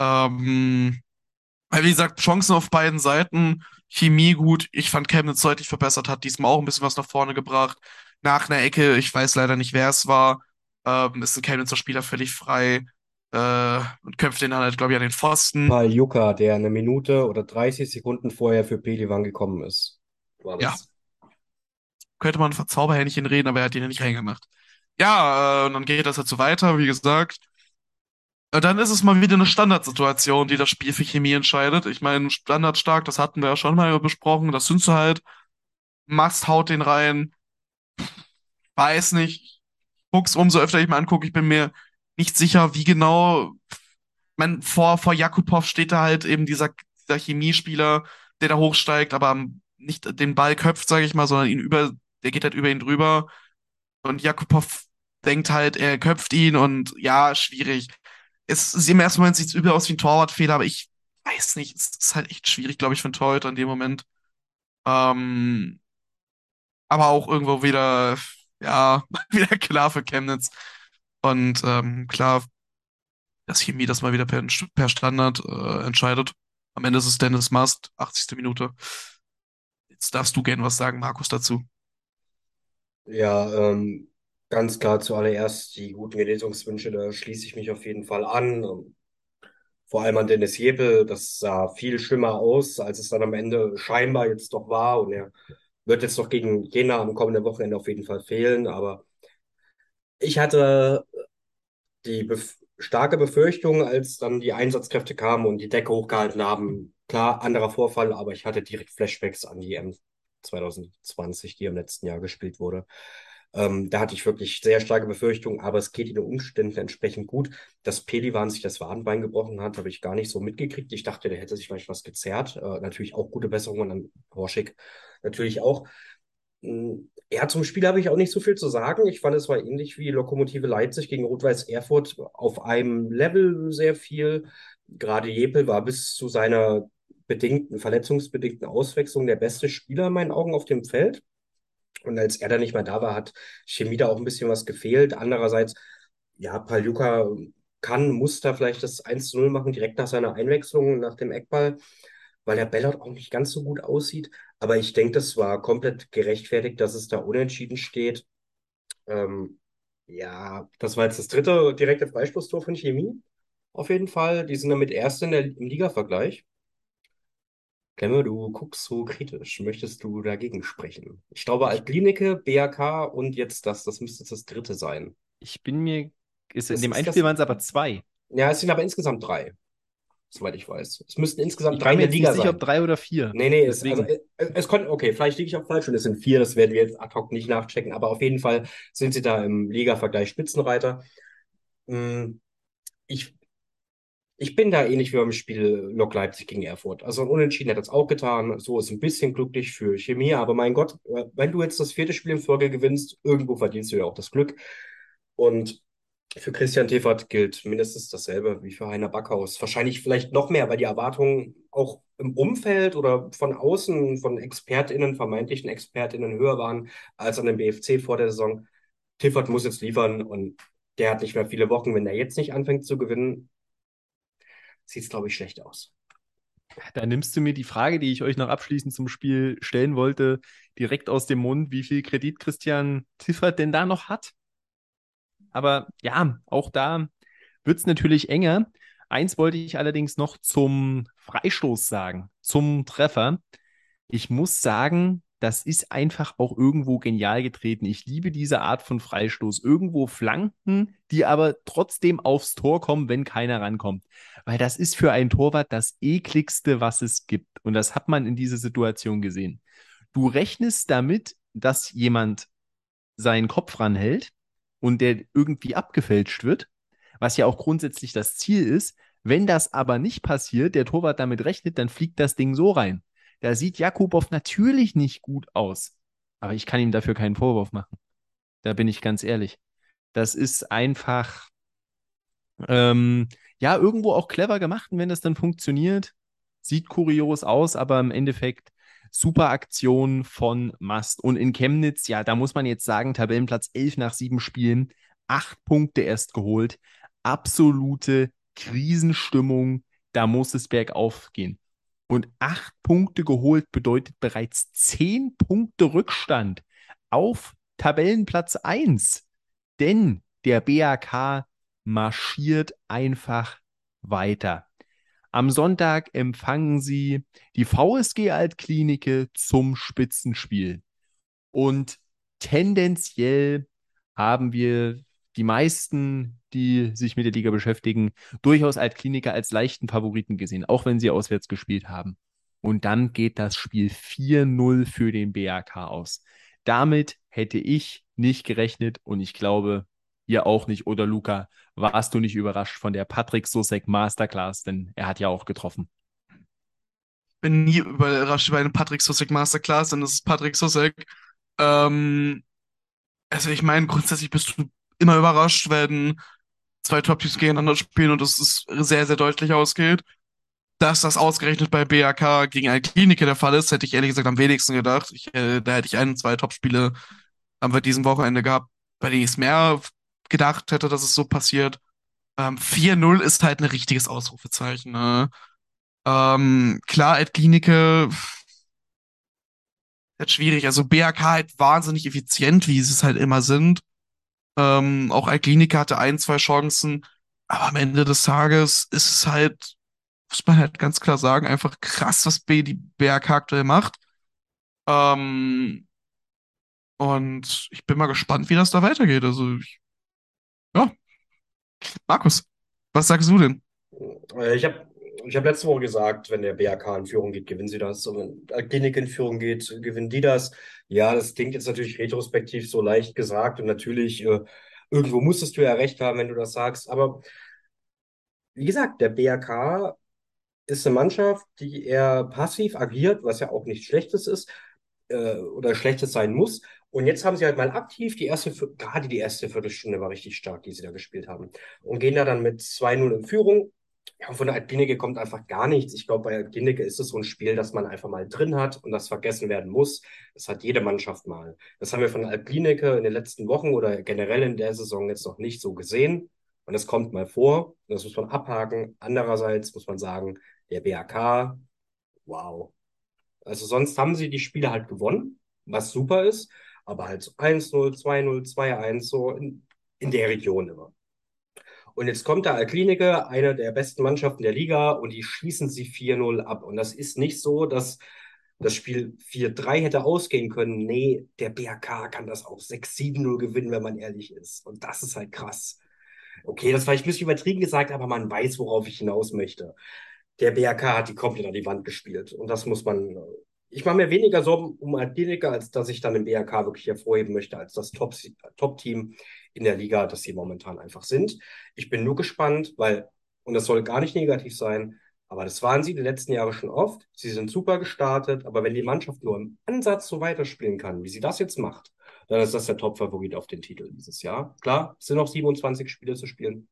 Ähm, wie gesagt, Chancen auf beiden Seiten, Chemie gut. Ich fand Chemnitz deutlich verbessert, hat diesmal auch ein bisschen was nach vorne gebracht. Nach einer Ecke, ich weiß leider nicht, wer es war, ähm, ist ein Chemnitzer Spieler völlig frei äh, und köpft den dann halt, glaube ich, an den Pfosten. Paul Juka, der eine Minute oder 30 Sekunden vorher für Pelivan gekommen ist. War das. Ja. Könnte man von Zauberhähnchen reden, aber er hat ihn ja nicht reingemacht. Ja, äh, und dann geht das halt so weiter, wie gesagt. Äh, dann ist es mal wieder eine Standardsituation, die das Spiel für Chemie entscheidet. Ich meine, standardstark, das hatten wir ja schon mal besprochen. Das sind sie halt. Mast haut den rein. Weiß nicht. Guck's umso öfter ich mir angucke, ich bin mir nicht sicher, wie genau. Man, vor, vor Jakubov steht da halt eben dieser, dieser Chemiespieler, der da hochsteigt, aber nicht den Ball köpft, sage ich mal, sondern ihn über, der geht halt über ihn drüber. Und Jakubov denkt halt, er köpft ihn und ja, schwierig. Es, im ersten Moment sieht es übel aus wie ein Torwartfehler, aber ich weiß nicht, es ist halt echt schwierig, glaube ich, für einen Torhüter in dem Moment. Ähm, aber auch irgendwo wieder, ja, [laughs] wieder klar für Chemnitz. Und ähm, klar, dass Chemie das mal wieder per, per Standard äh, entscheidet. Am Ende ist es Dennis Mast, 80. Minute. Jetzt darfst du gerne was sagen, Markus, dazu. Ja, ähm, ganz klar zuallererst die guten Genesungswünsche, da schließe ich mich auf jeden Fall an. Vor allem an Dennis Jepel, das sah viel schlimmer aus, als es dann am Ende scheinbar jetzt doch war. Und er wird jetzt noch gegen Jena am kommenden Wochenende auf jeden Fall fehlen. Aber ich hatte die bef starke Befürchtung, als dann die Einsatzkräfte kamen und die Decke hochgehalten haben. Klar, anderer Vorfall, aber ich hatte direkt Flashbacks an die M 2020, die im letzten Jahr gespielt wurde. Ähm, da hatte ich wirklich sehr starke Befürchtungen, aber es geht in den Umständen entsprechend gut. Dass Pelivan sich das Wadenbein gebrochen hat, habe ich gar nicht so mitgekriegt. Ich dachte, der hätte sich vielleicht was gezerrt. Äh, natürlich auch gute Besserungen an Horschig. Natürlich auch. Hm, ja, zum Spiel habe ich auch nicht so viel zu sagen. Ich fand, es war ähnlich wie Lokomotive Leipzig gegen Rot-Weiß Erfurt auf einem Level sehr viel. Gerade Jepel war bis zu seiner bedingten, verletzungsbedingten Auswechslung der beste Spieler in meinen Augen auf dem Feld. Und als er dann nicht mehr da war, hat Chemie da auch ein bisschen was gefehlt. Andererseits, ja, Paljuka kann, muss da vielleicht das 1 zu 0 machen, direkt nach seiner Einwechslung, nach dem Eckball, weil der Bellot auch nicht ganz so gut aussieht. Aber ich denke, das war komplett gerechtfertigt, dass es da unentschieden steht. Ähm, ja, das war jetzt das dritte direkte Freistoßtor von Chemie. Auf jeden Fall. Die sind damit erst in der, im Liga-Vergleich. Klemme, du guckst so kritisch. Möchtest du dagegen sprechen? Ich glaube, Altlinike, BAK und jetzt das. Das müsste das dritte sein. Ich bin mir. Ist, in dem einen Spiel waren es aber zwei. Ja, es sind aber insgesamt drei. Soweit ich weiß. Es müssten insgesamt ich drei in der Liga sein. Ich bin nicht sicher, ob drei oder vier. Nee, nee, es, also, es, es konnte, okay, vielleicht liege ich auch falsch und es sind vier, das werden wir jetzt ad hoc nicht nachchecken, aber auf jeden Fall sind sie da im Liga-Vergleich Spitzenreiter. Hm, ich ich bin da ähnlich wie beim Spiel Lok Leipzig gegen Erfurt. Also ein Unentschieden hat das auch getan. So ist ein bisschen glücklich für Chemie. Aber mein Gott, äh, wenn du jetzt das vierte Spiel in Folge gewinnst, irgendwo verdienst du ja auch das Glück. Und Für Christian Teffert gilt mindestens dasselbe wie für Heiner Backhaus. Wahrscheinlich vielleicht noch mehr, weil die Erwartungen auch im Umfeld oder von außen, von ExpertInnen, vermeintlichen ExpertInnen höher waren als an dem BFC vor der Saison. Tiffert muss jetzt liefern und der hat nicht mehr viele Wochen. Wenn er jetzt nicht anfängt zu gewinnen, sieht es, glaube ich, schlecht aus. Da nimmst du mir die Frage, die ich euch noch abschließend zum Spiel stellen wollte, direkt aus dem Mund, wie viel Kredit Christian Tiffert denn da noch hat. Aber ja, auch da wird es natürlich enger. Eins wollte ich allerdings noch zum Freistoß sagen, zum Treffer. Ich muss sagen, das ist einfach auch irgendwo genial getreten. Ich liebe diese Art von Freistoß. Irgendwo Flanken, die aber trotzdem aufs Tor kommen, wenn keiner rankommt. Weil das ist für einen Torwart das ekligste, was es gibt. Und das hat man in dieser Situation gesehen. Du rechnest damit, dass jemand seinen Kopf ranhält und der irgendwie abgefälscht wird, was ja auch grundsätzlich das Ziel ist. Wenn das aber nicht passiert, der Torwart damit rechnet, dann fliegt das Ding so rein. Da sieht Jakubow natürlich nicht gut aus, aber ich kann ihm dafür keinen Vorwurf machen. Da bin ich ganz ehrlich. Das ist einfach, ähm, ja, irgendwo auch clever gemacht und wenn das dann funktioniert, sieht kurios aus, aber im Endeffekt super Aktion von Mast. Und in Chemnitz, ja, da muss man jetzt sagen, Tabellenplatz 11 nach sieben Spielen, acht Punkte erst geholt. Absolute Krisenstimmung, da muss es bergauf gehen. Und acht Punkte geholt bedeutet bereits zehn Punkte Rückstand auf Tabellenplatz 1. Denn der BAK marschiert einfach weiter. Am Sonntag empfangen sie die VSG Altklinike zum Spitzenspiel. Und tendenziell haben wir die meisten, die sich mit der Liga beschäftigen, durchaus Altkliniker als leichten Favoriten gesehen, auch wenn sie auswärts gespielt haben. Und dann geht das Spiel 4-0 für den BAK aus. Damit hätte ich nicht gerechnet und ich glaube, ihr auch nicht. Oder Luca, warst du nicht überrascht von der Patrick Sosek Masterclass? Denn er hat ja auch getroffen. Bin nie überrascht über eine Patrick Sosek Masterclass, denn das ist Patrick Sosek. Ähm, also ich meine, grundsätzlich bist du immer überrascht, wenn zwei Top-Teams gegeneinander spielen und es sehr, sehr deutlich ausgeht. Dass das ausgerechnet bei BAK gegen eine Klinik der Fall ist, hätte ich ehrlich gesagt am wenigsten gedacht. Ich, äh, da hätte ich ein, zwei Top-Spiele wir diesem Wochenende gehabt, bei denen ich es mehr gedacht hätte, dass es so passiert. Ähm, 4-0 ist halt ein richtiges Ausrufezeichen. Ne? Ähm, klar, Ed Klinike ist schwierig. Also BAK halt wahnsinnig effizient, wie sie es halt immer sind. Ähm, auch Alklinike hatte ein, zwei Chancen. Aber am Ende des Tages ist es halt, muss man halt ganz klar sagen, einfach krass, was B die BRK aktuell macht. Ähm, und ich bin mal gespannt, wie das da weitergeht. Also ich ja. Markus, was sagst du denn? Äh, ich habe ich hab letzte Woche gesagt, wenn der BAK in Führung geht, gewinnen sie das. Und wenn Klinik in Führung geht, gewinnen die das. Ja, das klingt jetzt natürlich retrospektiv so leicht gesagt. Und natürlich, äh, irgendwo musstest du ja recht haben, wenn du das sagst. Aber wie gesagt, der BAK ist eine Mannschaft, die eher passiv agiert, was ja auch nichts Schlechtes ist äh, oder Schlechtes sein muss. Und jetzt haben sie halt mal aktiv die erste, gerade die erste Viertelstunde war richtig stark, die sie da gespielt haben. Und gehen da dann mit 2-0 in Führung. Ja, von der Altklinike kommt einfach gar nichts. Ich glaube, bei Altklinike ist es so ein Spiel, das man einfach mal drin hat und das vergessen werden muss. Das hat jede Mannschaft mal. Das haben wir von Altklinike in den letzten Wochen oder generell in der Saison jetzt noch nicht so gesehen. Und es kommt mal vor. Das muss man abhaken. Andererseits muss man sagen, der BAK, wow. Also sonst haben sie die Spiele halt gewonnen, was super ist aber halt so 1-0, 2-0, 2-1, so in, in der Region immer. Und jetzt kommt der Alklinike, eine der besten Mannschaften der Liga, und die schießen sie 4-0 ab. Und das ist nicht so, dass das Spiel 4-3 hätte ausgehen können. Nee, der BRK kann das auch 6-7-0 gewinnen, wenn man ehrlich ist. Und das ist halt krass. Okay, das war vielleicht ein bisschen übertrieben gesagt, aber man weiß, worauf ich hinaus möchte. Der BRK hat die komplett an die Wand gespielt. Und das muss man ich mache mir weniger Sorgen um Atletica, als dass ich dann im BRK wirklich hervorheben möchte, als das Top-Team Top in der Liga, das sie momentan einfach sind. Ich bin nur gespannt, weil, und das soll gar nicht negativ sein, aber das waren sie die letzten Jahre schon oft. Sie sind super gestartet, aber wenn die Mannschaft nur im Ansatz so weiterspielen kann, wie sie das jetzt macht, dann ist das der Top-Favorit auf den Titel dieses Jahr. Klar, es sind noch 27 Spiele zu spielen.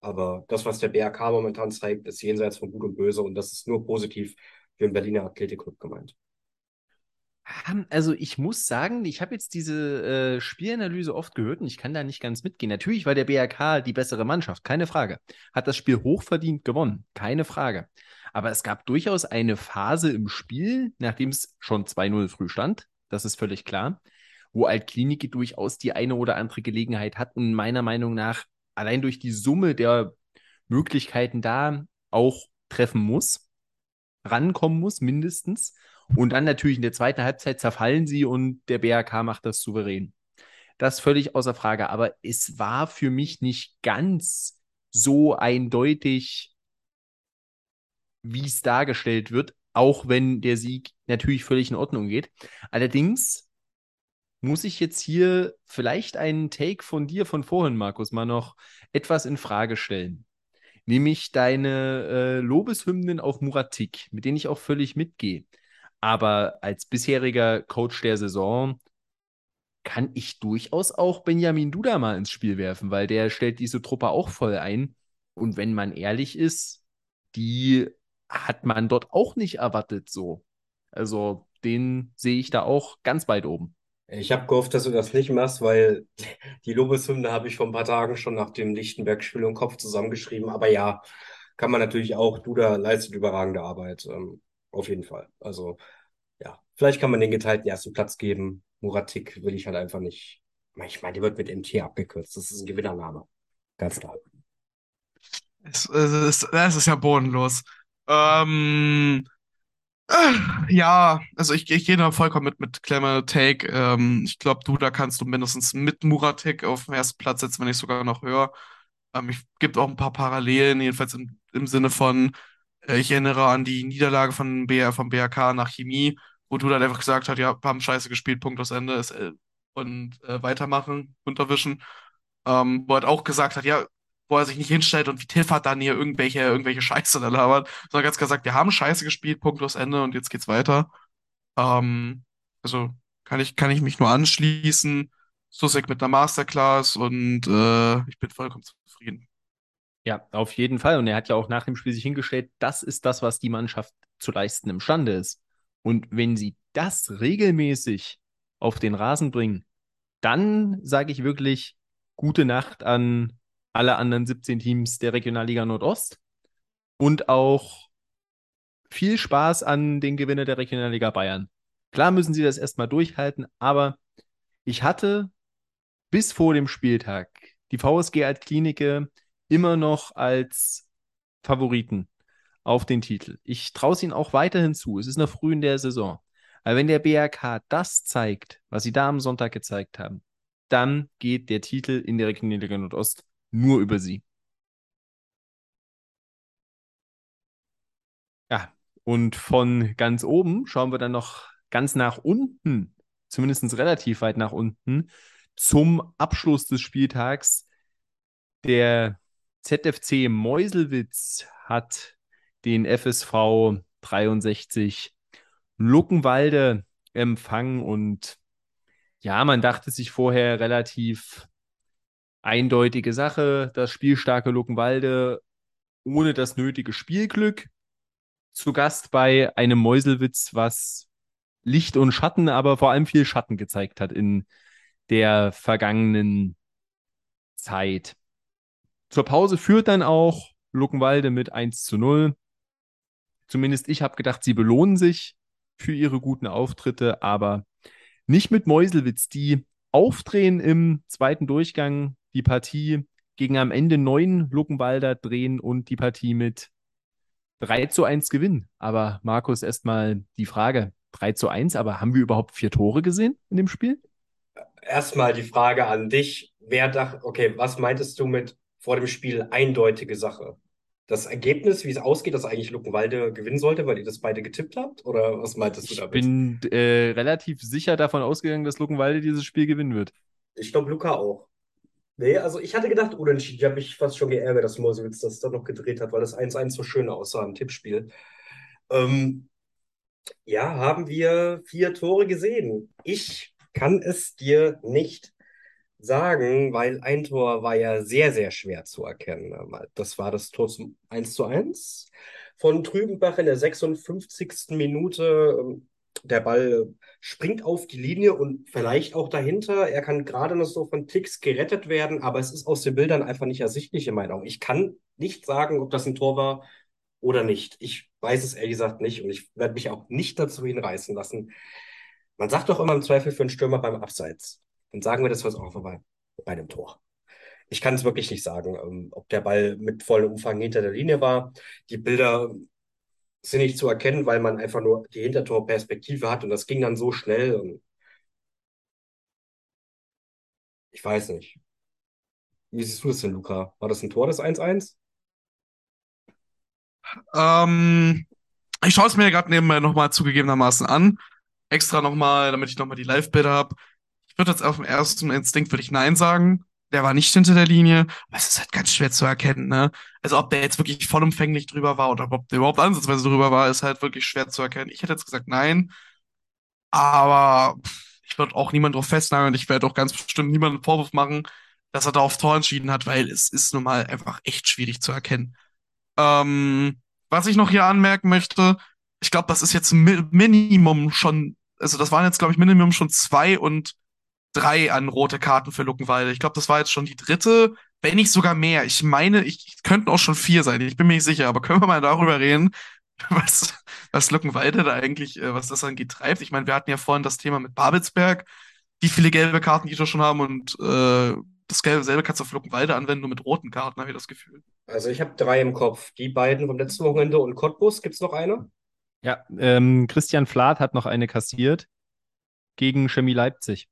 Aber das, was der BRK momentan zeigt, ist jenseits von Gut und Böse und das ist nur positiv für den Berliner Athletikclub gemeint. Also ich muss sagen, ich habe jetzt diese äh, Spielanalyse oft gehört und ich kann da nicht ganz mitgehen. Natürlich war der BRK die bessere Mannschaft, keine Frage. Hat das Spiel hochverdient gewonnen, keine Frage. Aber es gab durchaus eine Phase im Spiel, nachdem es schon 2-0 früh stand, das ist völlig klar, wo Altklinike durchaus die eine oder andere Gelegenheit hat und meiner Meinung nach allein durch die Summe der Möglichkeiten da auch treffen muss, rankommen muss, mindestens. Und dann natürlich in der zweiten Halbzeit zerfallen sie und der BRK macht das souverän. Das völlig außer Frage. Aber es war für mich nicht ganz so eindeutig, wie es dargestellt wird, auch wenn der Sieg natürlich völlig in Ordnung geht. Allerdings muss ich jetzt hier vielleicht einen Take von dir von vorhin, Markus, mal noch etwas in Frage stellen. Nämlich deine äh, Lobeshymnen auf Muratik, mit denen ich auch völlig mitgehe. Aber als bisheriger Coach der Saison kann ich durchaus auch Benjamin Duda mal ins Spiel werfen, weil der stellt diese Truppe auch voll ein. Und wenn man ehrlich ist, die hat man dort auch nicht erwartet so. Also den sehe ich da auch ganz weit oben. Ich habe gehofft, dass du das nicht machst, weil [laughs] die Lobeshymne habe ich vor ein paar Tagen schon nach dem Lichtenberg-Spiel im Kopf zusammengeschrieben. Aber ja, kann man natürlich auch. Duda leistet überragende Arbeit. Ähm, auf jeden Fall. Also, ja, vielleicht kann man den geteilten ersten Platz geben. Muratik will ich halt einfach nicht. Ich meine, die wird mit MT abgekürzt. Das ist ein Gewinnername. Ganz klar. Es, es, es, es ist ja bodenlos. Ähm, äh, ja, also ich, ich gehe da vollkommen mit, mit Klemmer Take. Ähm, ich glaube, du, da kannst du mindestens mit Muratik auf den ersten Platz setzen, wenn nicht sogar noch höher. Ähm, ich gibt auch ein paar Parallelen, jedenfalls im, im Sinne von, äh, ich erinnere an die Niederlage von BR, vom BRK nach Chemie, wo du dann einfach gesagt hast, ja, haben scheiße gespielt, Punkt aus Ende ist, äh, und äh, weitermachen, unterwischen. Ähm, wo er auch gesagt hat, ja, wo er sich nicht hinstellt und wie Tilfahrt dann hier irgendwelche, irgendwelche Scheiße da labert, sondern ganz gesagt, wir haben Scheiße gespielt, Punkt aus Ende und jetzt geht's weiter. Ähm, also kann ich, kann ich mich nur anschließen. Susek mit einer Masterclass und äh, ich bin vollkommen zufrieden. Ja, auf jeden Fall. Und er hat ja auch nach dem Spiel sich hingestellt, das ist das, was die Mannschaft zu leisten imstande ist. Und wenn sie das regelmäßig auf den Rasen bringen, dann sage ich wirklich gute Nacht an alle anderen 17 Teams der Regionalliga Nordost und auch viel Spaß an den Gewinner der Regionalliga Bayern. Klar müssen sie das erstmal durchhalten, aber ich hatte bis vor dem Spieltag die VSG als Klinike immer noch als Favoriten auf den Titel. Ich traue es ihnen auch weiterhin zu. Es ist noch früh in der Saison. Aber wenn der BRK das zeigt, was sie da am Sonntag gezeigt haben, dann geht der Titel in der Regionalliga Nordost nur über sie. Ja, und von ganz oben schauen wir dann noch ganz nach unten, zumindest relativ weit nach unten, zum Abschluss des Spieltags. Der ZFC Meuselwitz hat den FSV 63 Luckenwalde empfangen und ja, man dachte sich vorher relativ eindeutige Sache. Das spielstarke Luckenwalde ohne das nötige Spielglück. Zu Gast bei einem Mäuselwitz, was Licht und Schatten, aber vor allem viel Schatten gezeigt hat in der vergangenen Zeit. Zur Pause führt dann auch Luckenwalde mit 1 zu 0. Zumindest ich habe gedacht, sie belohnen sich für ihre guten Auftritte, aber nicht mit Mäuselwitz, die aufdrehen im zweiten Durchgang, die Partie gegen am Ende neun Luckenwalder drehen und die Partie mit 3 zu 1 gewinnen. Aber Markus, erstmal die Frage: 3 zu 1, aber haben wir überhaupt vier Tore gesehen in dem Spiel? Erstmal die Frage an dich. Wer dachte, okay, was meintest du mit vor dem Spiel eindeutige Sache? Das Ergebnis, wie es ausgeht, dass eigentlich Luckenwalde gewinnen sollte, weil ihr das beide getippt habt? Oder was meintest du damit? Ich bin äh, relativ sicher davon ausgegangen, dass Luckenwalde dieses Spiel gewinnen wird. Ich glaube, Luca auch. Nee, also ich hatte gedacht, unentschieden. Ich habe mich fast schon geärgert, dass Mosewitz das dann noch gedreht hat, weil das 1-1 so schön aussah im Tippspiel. Ähm, ja, haben wir vier Tore gesehen. Ich kann es dir nicht sagen, weil ein Tor war ja sehr, sehr schwer zu erkennen. Das war das Tor zum 1 zu 1 von Trübenbach in der 56. Minute. Der Ball springt auf die Linie und vielleicht auch dahinter. Er kann gerade noch so von Ticks gerettet werden, aber es ist aus den Bildern einfach nicht ersichtlich in meinen Augen. Ich kann nicht sagen, ob das ein Tor war oder nicht. Ich weiß es ehrlich gesagt nicht und ich werde mich auch nicht dazu hinreißen lassen. Man sagt doch immer im Zweifel für einen Stürmer beim Abseits. Dann sagen wir das was auch bei, bei dem Tor. Ich kann es wirklich nicht sagen, ähm, ob der Ball mit vollem Umfang hinter der Linie war. Die Bilder sind nicht zu erkennen, weil man einfach nur die Hintertorperspektive hat und das ging dann so schnell. Und ich weiß nicht. Wie siehst du das denn, Luca? War das ein Tor, das 1-1? Ähm, ich schaue es mir gerade nebenbei nochmal zugegebenermaßen an. Extra nochmal, damit ich nochmal die Live-Bilder habe. Ich würde jetzt auf dem ersten Instinkt würde ich Nein sagen. Der war nicht hinter der Linie, aber es ist halt ganz schwer zu erkennen, ne? Also ob der jetzt wirklich vollumfänglich drüber war oder ob der überhaupt ansatzweise drüber war, ist halt wirklich schwer zu erkennen. Ich hätte jetzt gesagt Nein, aber ich würde auch niemand drauf festnageln und ich werde auch ganz bestimmt niemanden Vorwurf machen, dass er da auf Tor entschieden hat, weil es ist nun mal einfach echt schwierig zu erkennen. Ähm, was ich noch hier anmerken möchte, ich glaube, das ist jetzt Minimum schon, also das waren jetzt, glaube ich, Minimum schon zwei und drei an rote Karten für Luckenwalde. Ich glaube, das war jetzt schon die dritte, wenn nicht sogar mehr. Ich meine, ich, ich könnten auch schon vier sein. Ich bin mir nicht sicher, aber können wir mal darüber reden, [laughs] was, was Luckenwalde da eigentlich, äh, was das angeht, treibt. Ich meine, wir hatten ja vorhin das Thema mit Babelsberg, wie viele gelbe Karten die da schon haben und äh, das gelbe selbe kannst du auf Luckenwalde anwenden, nur mit roten Karten, habe ich das Gefühl. Also ich habe drei im Kopf. Die beiden vom letzten Wochenende und Cottbus. Gibt es noch eine? Ja, ähm, Christian Flath hat noch eine kassiert gegen Chemie Leipzig.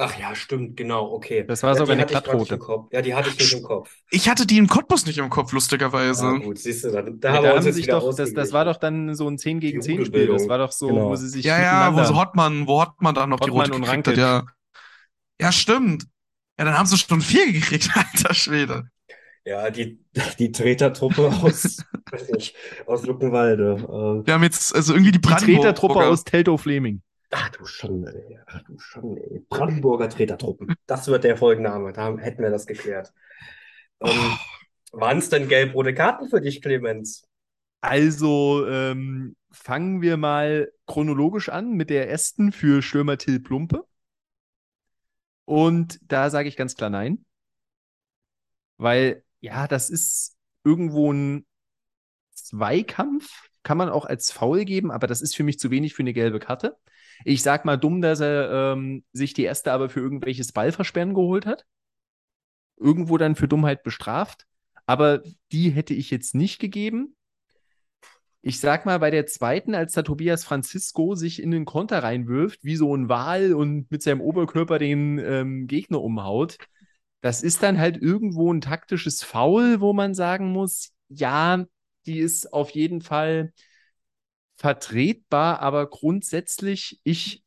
Ach ja, stimmt, genau, okay. Das war ja, sogar die eine Glattrote. Kopf. Ja, die hatte ich nicht im Kopf. Ich hatte die im Cottbus nicht im Kopf, lustigerweise. Ah, gut, siehst du, da, da Ja, haben haben sich doch, das, das war doch dann so ein 10 gegen Die 10 Spiel. Das war doch so, Genau. wo sie sich Ja, ja, wo so Hottmann, wo Hottmann dann noch die Hottmann rote und gekriegt hat, ja. Ja, stimmt. Ja, dann haben sie schon vier gekriegt, [laughs] alter Schwede. Ja, die, die Tretertruppe [laughs] aus, weiß nicht, aus Luckenwalde. Äh, Wir haben jetzt, also irgendwie die die Brandenburger. Tretertruppe aus Teltow-Fleming. Ach du Schande, ey. Ach du Schande, ey. Brandenburger Tretertruppen. Das wird der Folgenname. Da hätten wir das geklärt. Ähm, waren es denn gelb-rote Karten für dich, Clemens? Also ähm, fangen wir mal chronologisch an mit der ersten für Stürmer Till Plumpe. Und da sage ich ganz klar nein. Weil, ja, das ist irgendwo ein Zweikampf, kann man auch als Foul geben, aber das ist für mich zu wenig für eine gelbe Karte. Ich sag mal dumm, dass er ähm, sich die erste aber für irgendwelches Ballversperren geholt hat. Irgendwo dann für Dummheit bestraft. Aber die hätte ich jetzt nicht gegeben. Ich sag mal, bei der zweiten, als da Tobias Francisco sich in den Konter reinwirft, wie so ein Wal und mit seinem Oberkörper den ähm, Gegner umhaut, das ist dann halt irgendwo ein taktisches Foul, wo man sagen muss, ja, die ist auf jeden Fall vertretbar, aber grundsätzlich, ich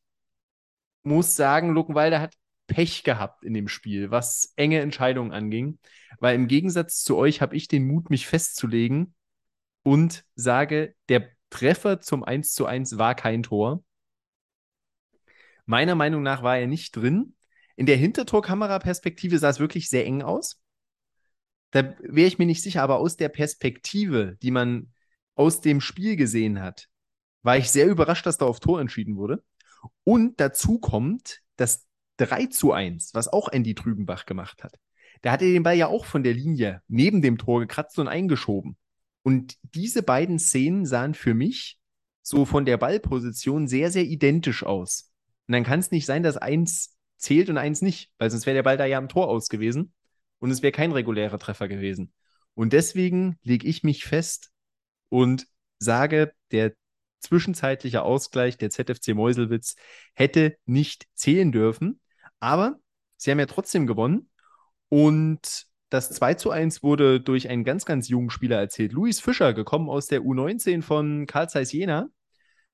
muss sagen, Luckenwalder hat Pech gehabt in dem Spiel, was enge Entscheidungen anging, weil im Gegensatz zu euch habe ich den Mut, mich festzulegen und sage, der Treffer zum 1 zu 1 war kein Tor. Meiner Meinung nach war er nicht drin. In der Hintertorkameraperspektive sah es wirklich sehr eng aus. Da wäre ich mir nicht sicher, aber aus der Perspektive, die man aus dem Spiel gesehen hat, war ich sehr überrascht, dass da auf Tor entschieden wurde. Und dazu kommt das 3 zu 1, was auch Andy Trübenbach gemacht hat. Da hat er den Ball ja auch von der Linie neben dem Tor gekratzt und eingeschoben. Und diese beiden Szenen sahen für mich so von der Ballposition sehr, sehr identisch aus. Und dann kann es nicht sein, dass eins zählt und eins nicht, weil sonst wäre der Ball da ja am Tor aus gewesen und es wäre kein regulärer Treffer gewesen. Und deswegen lege ich mich fest und sage, der zwischenzeitliche Ausgleich der ZFC Meuselwitz hätte nicht zählen dürfen. Aber sie haben ja trotzdem gewonnen. Und das 2 zu 1 wurde durch einen ganz, ganz jungen Spieler erzählt. Luis Fischer, gekommen aus der U19 von Karl Zeiss Jena,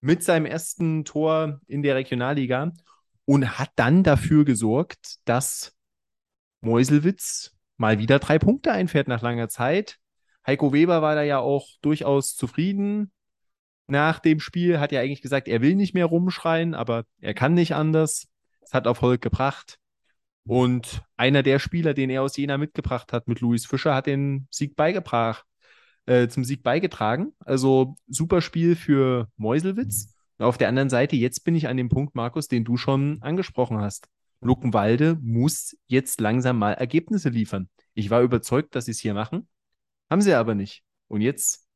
mit seinem ersten Tor in der Regionalliga und hat dann dafür gesorgt, dass Meuselwitz mal wieder drei Punkte einfährt nach langer Zeit. Heiko Weber war da ja auch durchaus zufrieden nach dem Spiel, hat ja eigentlich gesagt, er will nicht mehr rumschreien, aber er kann nicht anders. Es hat Erfolg gebracht. Und einer der Spieler, den er aus Jena mitgebracht hat, mit Luis Fischer, hat den Sieg beigebracht, äh, zum Sieg beigetragen. Also super Spiel für Meuselwitz. Auf der anderen Seite, jetzt bin ich an dem Punkt, Markus, den du schon angesprochen hast. Luckenwalde muss jetzt langsam mal Ergebnisse liefern. Ich war überzeugt, dass sie es hier machen, haben sie aber nicht. Und jetzt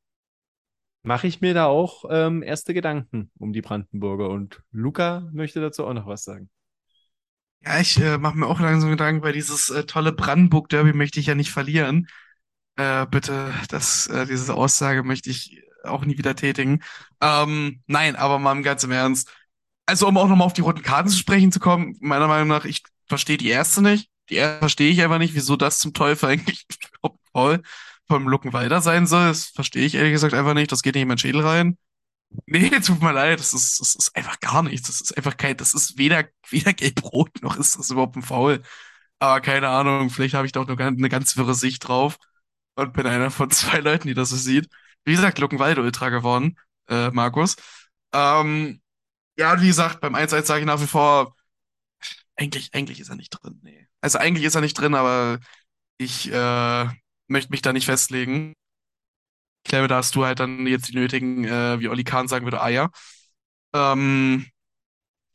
mache ich mir da auch ähm, erste Gedanken um die Brandenburger. Und Luca möchte dazu auch noch was sagen. Ja, ich äh, mache mir auch langsam Gedanken, weil dieses äh, tolle Brandenburg-Derby möchte ich ja nicht verlieren. Äh, bitte, das, äh, diese Aussage möchte ich auch nie wieder tätigen. Ähm, nein, aber mal ganz im Ernst. Also, um auch nochmal auf die roten Karten zu sprechen zu kommen, meiner Meinung nach, ich verstehe die erste nicht. Die erste verstehe ich einfach nicht, wieso das zum Teufel [laughs] eigentlich voll vom Luckenwalder sein soll. Das verstehe ich ehrlich gesagt einfach nicht. Das geht nicht in meinen Schädel rein. Nee, [laughs] tut mir leid, das ist, das ist einfach gar nichts. Das ist einfach kein, das ist weder, weder gelb-rot noch ist das überhaupt ein Foul. Aber keine Ahnung, vielleicht habe ich doch noch eine ganz wirre Sicht drauf und bin einer von [laughs] zwei Leuten, die das so sieht. Wie gesagt, Luckenwalde Ultra geworden, äh, Markus. Ähm, ja, wie gesagt, beim 1-1 sage ich nach wie vor, eigentlich, eigentlich ist er nicht drin. Nee. Also eigentlich ist er nicht drin, aber ich äh, möchte mich da nicht festlegen. Ich glaube, da hast du halt dann jetzt die nötigen, äh, wie Olli Kahn sagen würde, Eier. Ähm,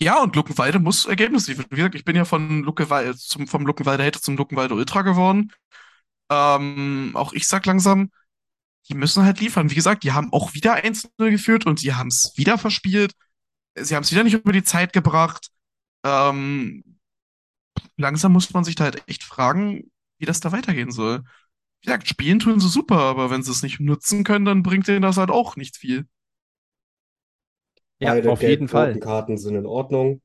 ja, und Luckenwalde muss Ergebnisse liefern. Wie gesagt, ich bin ja von Luckenwalde zum, vom Luckenwalde Hater zum Luckenwalde Ultra geworden. Ähm, auch ich sag langsam, die müssen halt liefern. Wie gesagt, die haben auch wieder 1-0 geführt und sie haben es wieder verspielt. Sie haben es wieder nicht über die Zeit gebracht. Ähm, langsam muss man sich da halt echt fragen, wie das da weitergehen soll wie gesagt, spielen tun sie super, aber wenn sie es nicht nutzen können, dann bringt denen das halt auch nichts viel. Ja, Beide auf jeden Fall. Karten sind in Ordnung.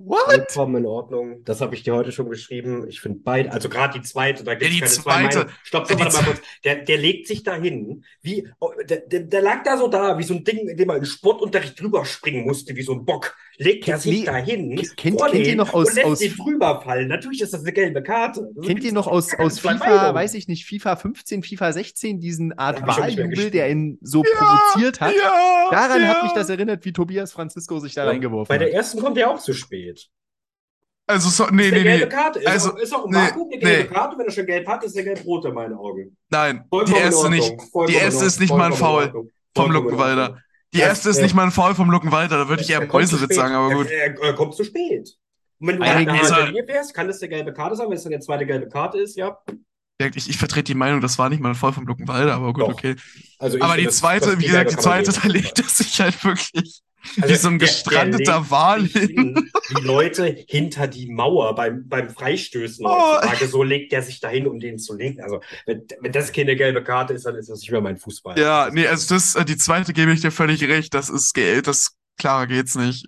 What? Vollkommen in Ordnung. Das habe ich dir heute schon geschrieben. Ich finde beide, also gerade die zweite, da gibt es ja, keine zweite. zwei. Stopp, stopp, warte mal kurz. Der, der legt sich da hin, wie, oh, der, der, der, lag da so da, wie so ein Ding, in dem man in Sportunterricht drüber springen musste, wie so ein Bock. Legt er sich da hin, kennt, kennt ihr noch aus, und lässt aus, ihn drüber fallen. Natürlich ist das eine gelbe Karte. Das kennt ihr noch aus, aus FIFA, weiß ich nicht, FIFA 15, FIFA 16, diesen Art Wahljubel, der ihn so ja, provoziert hat? Ja, Daran ja. hat mich das erinnert, wie Tobias Francisco sich da reingeworfen hat. Bei der ersten kommt er auch zu spät. Also, so, nee, nee, nee. Karte. Ist also, auch, ist auch ein nee, Vakuum eine gelbe nee. Karte. Wenn er schon gelb hat, ist er gelb-rot in meinen Augen. Nein, Vollkommen die erste nicht. Die erste ist nicht mal ein Foul vom Luckenwalder. Die erste ist nicht mal ein Foul vom Luckenwalder. Da würde ich eher Mäusewitz sagen, aber gut. Er, er, kommt zu spät. Und wenn du nach der Linie wärst, kann das der gelbe Karte sein. Wenn es dann der zweite gelbe Karte ist, ja. Ich, ich vertrete die Meinung, das war nicht mal ein Foul vom Luckenwalder, aber gut, Doch. okay. Also aber die zweite, wie gesagt, die zweite, [laughs] da legt er sich halt wirklich also Wie so ein gestrandeter der, Wal hin. Die Leute hinter die Mauer beim, beim Freistößen oh. so legt der sich dahin, um den zu legen. Also, wenn, wenn das keine gelbe Karte ist, dann ist das nicht mehr mein Fußball. Ja, nee, also das, äh, die zweite gebe ich dir völlig recht. Das ist, das, klarer geht's nicht.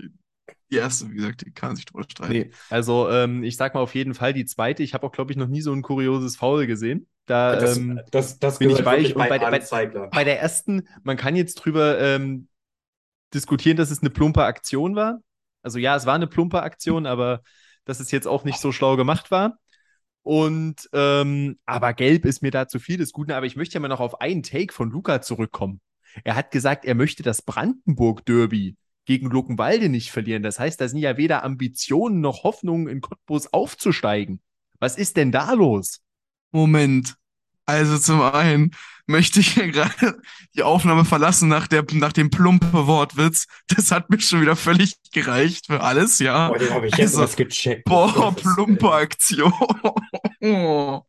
Die erste, wie gesagt, die kann sich drüber streiten. Nee, also ähm, ich sag mal auf jeden Fall die zweite. Ich habe auch, glaube ich, noch nie so ein kurioses Foul gesehen. Da das, ähm, das, das bin ich weich. Bei, bei, bei, bei, der ersten, man kann jetzt drüber ähm, diskutieren, dass es eine plumpe Aktion war. Also ja, es war eine plumpe Aktion, aber dass es jetzt auch nicht so schlau gemacht war. Und ähm, aber gelb ist mir da zu viel des Guten. Aber ich möchte ja mal noch auf einen Take von Luca zurückkommen. Er hat gesagt, er möchte das Brandenburg-Derby gegen Luckenwalde nicht verlieren. Das heißt, da sind ja weder Ambitionen noch Hoffnungen, in Cottbus aufzusteigen. Was ist denn da los? Moment. Also zum einen möchte ich hier gerade die Aufnahme verlassen nach, der, nach dem plumpe Wortwitz. Das hat mir schon wieder völlig gereicht für alles, ja. Boah, den habe ich jetzt also, was gecheckt. Boah, plumpe Aktion. [laughs]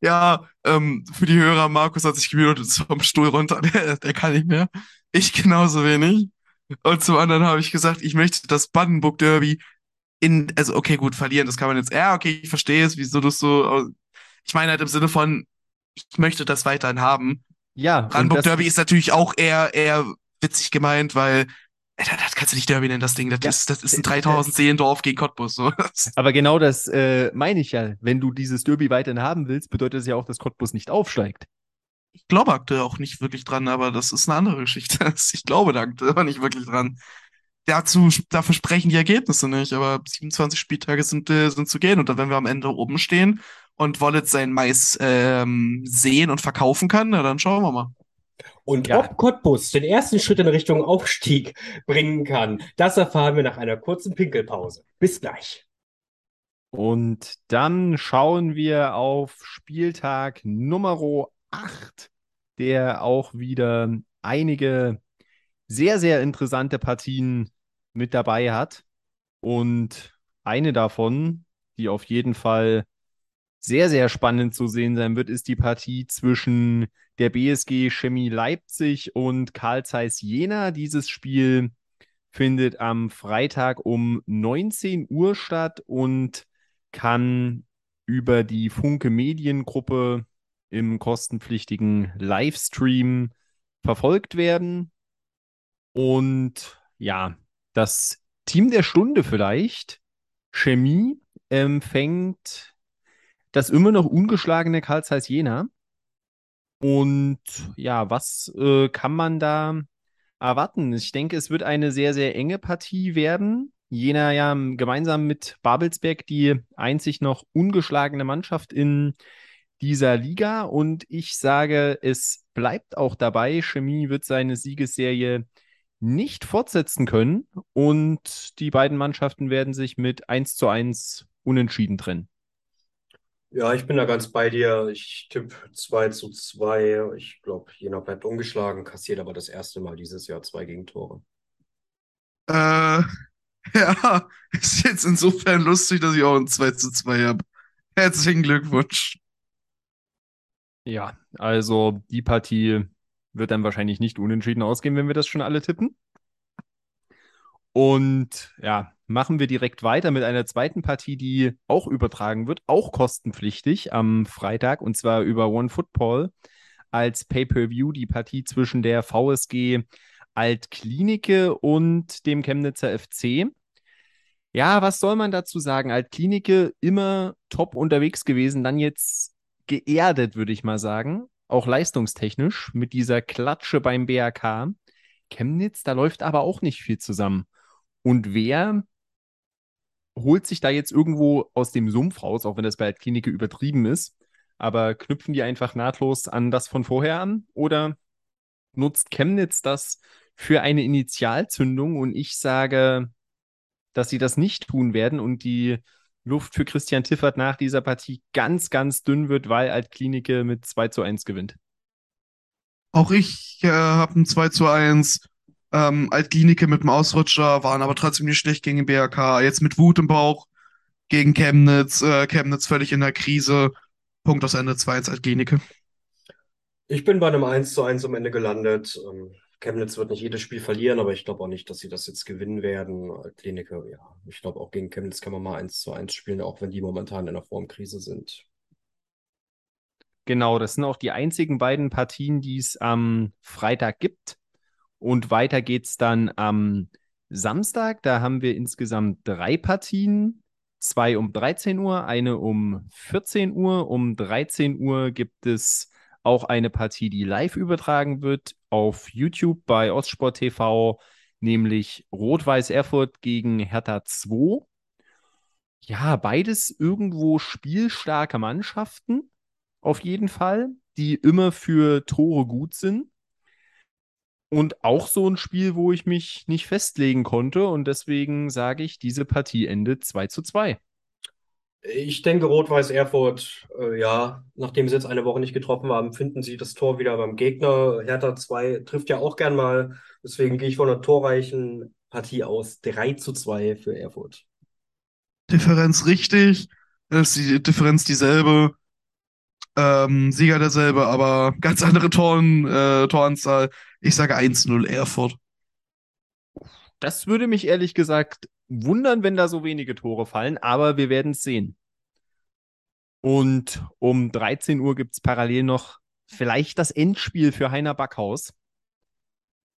ja, ähm, für die Hörer, Markus hat sich gemutet vom Stuhl runter, [laughs] der, der kann nicht mehr. Ich genauso wenig. Und zum anderen habe ich gesagt, ich möchte das Brandenburg Derby in, also okay, gut, verlieren, das kann man jetzt, ja, okay, ich verstehe es, wieso du so ich meine halt im Sinne von, ich möchte das weiterhin haben. Ja. Brandenburg Derby ist natürlich auch eher, eher witzig gemeint, weil das, kannst du nicht Derby nennen, das Ding. Das, ja. ist, das ist ein 3000 Seelendorf gegen Cottbus. So. [laughs] Aber genau das äh, meine ich ja. Wenn du dieses Derby weiterhin haben willst, bedeutet das ja auch, dass Cottbus nicht aufsteigt. Ich glaube aktuell auch nicht wirklich dran, aber das ist eine andere Geschichte. [laughs] Ich glaube da aber nicht wirklich dran. Dazu, dafür sprechen die Ergebnisse nicht, aber 27 Spieltage sind, äh, sind zu gehen und dann, wenn wir am Ende oben stehen und Wallet sein Mais ähm, sehen und verkaufen kann, na, dann schauen wir mal. Und Ja. ob Cottbus den ersten Schritt in Richtung Aufstieg bringen kann, das erfahren wir nach einer kurzen Pinkelpause. Bis gleich. Und dann schauen wir auf Spieltag Nummer 8, der auch wieder einige sehr, sehr interessante Partien mit dabei hat. Und eine davon, die auf jeden Fall sehr, sehr spannend zu sehen sein wird, ist die Partie zwischen der BSG Chemie Leipzig und Karl Zeiss Jena. Dieses Spiel findet am Freitag um 19 Uhr statt und kann über die Funke Mediengruppe im kostenpflichtigen Livestream verfolgt werden. Und ja, das Team der Stunde vielleicht, Chemie, empfängt das immer noch ungeschlagene Karl Zeiss Jena. Und ja, was äh, kann man da erwarten? Ich denke, es wird eine sehr, sehr enge Partie werden. Jena ja gemeinsam mit Babelsberg die einzig noch ungeschlagene Mannschaft in dieser Liga. Und ich sage, es bleibt auch dabei. Chemie wird seine Siegesserie nicht fortsetzen können. Und die beiden Mannschaften werden sich mit 1 zu 1 unentschieden trennen. Ja, ich bin da ganz bei dir. Ich tippe 2 zu 2. Ich glaube, Jena bleibt ungeschlagen, kassiert aber das erste Mal dieses Jahr zwei Gegentore. Äh, [laughs] ja, ist jetzt insofern lustig, dass ich auch ein 2 zu 2 habe. Herzlichen Glückwunsch. Ja, also die Partie wird dann wahrscheinlich nicht unentschieden ausgehen, wenn wir das schon alle tippen. Und ja, machen wir direkt weiter mit einer zweiten Partie, die auch übertragen wird, auch kostenpflichtig am Freitag und zwar über OneFootball als Pay-per-View die Partie zwischen der VSG Altklinike und dem Chemnitzer FC. Ja, was soll man dazu sagen? Altklinike immer top unterwegs gewesen, dann jetzt geerdet, würde ich mal sagen, auch leistungstechnisch mit dieser Klatsche beim BRK. Chemnitz, da läuft aber auch nicht viel zusammen. Und wer holt sich da jetzt irgendwo aus dem Sumpf raus, auch wenn das bei der Klinik übertrieben ist, aber knüpfen die einfach nahtlos an das von vorher an? Oder nutzt Chemnitz das für eine Initialzündung? Und ich sage, dass sie das nicht tun werden und die Luft für Christian Tiffert nach dieser Partie ganz, ganz dünn wird, weil Altklinike mit 2 zu 1 gewinnt. Auch ich äh, habe ein 2 zu 1. Ähm, Altklinike mit dem Ausrutscher, waren aber trotzdem nicht schlecht gegen den BRK. Jetzt mit Wut im Bauch gegen Chemnitz. Äh, Chemnitz völlig in der Krise. Punkt aus Ende 2-1 Altklinike. Ich bin bei einem 1 zu 1 am Ende gelandet. Ähm, Chemnitz wird nicht jedes Spiel verlieren, aber ich glaube auch nicht, dass sie das jetzt gewinnen werden. Klinike, ja. Ich glaube auch gegen Chemnitz kann man mal 1 zu 1 spielen, auch wenn die momentan in einer Formkrise sind. Genau, das sind auch die einzigen beiden Partien, die es am Freitag gibt. Und weiter geht's dann am Samstag. Da haben wir insgesamt drei Partien. Zwei um 13 Uhr, eine um 14 Uhr. Um 13 Uhr gibt es auch eine Partie, die live übertragen wird auf YouTube bei Ostsport TV, nämlich Rot-Weiß Erfurt gegen Hertha 2. Ja, beides irgendwo spielstarke Mannschaften, auf jeden Fall, die immer für Tore gut sind. Und auch so ein Spiel, wo ich mich nicht festlegen konnte. Und deswegen sage ich, diese Partie endet 2 zu 2. Ich denke, Rot-Weiß Erfurt, äh, ja, nachdem sie jetzt eine Woche nicht getroffen haben, finden sie das Tor wieder beim Gegner. Hertha 2 trifft ja auch gern mal. Deswegen gehe ich von einer torreichen Partie aus. 3 zu 2 für Erfurt. Differenz richtig. Ist die Differenz dieselbe. Ähm, Sieger derselbe, aber ganz andere Toren, äh, Toranzahl. Ich sage 1-0 Erfurt. Das würde mich ehrlich gesagt wundern, wenn da so wenige Tore fallen, aber wir werden es sehen. Und um 13 Uhr gibt es parallel noch vielleicht das Endspiel für Heiner Backhaus.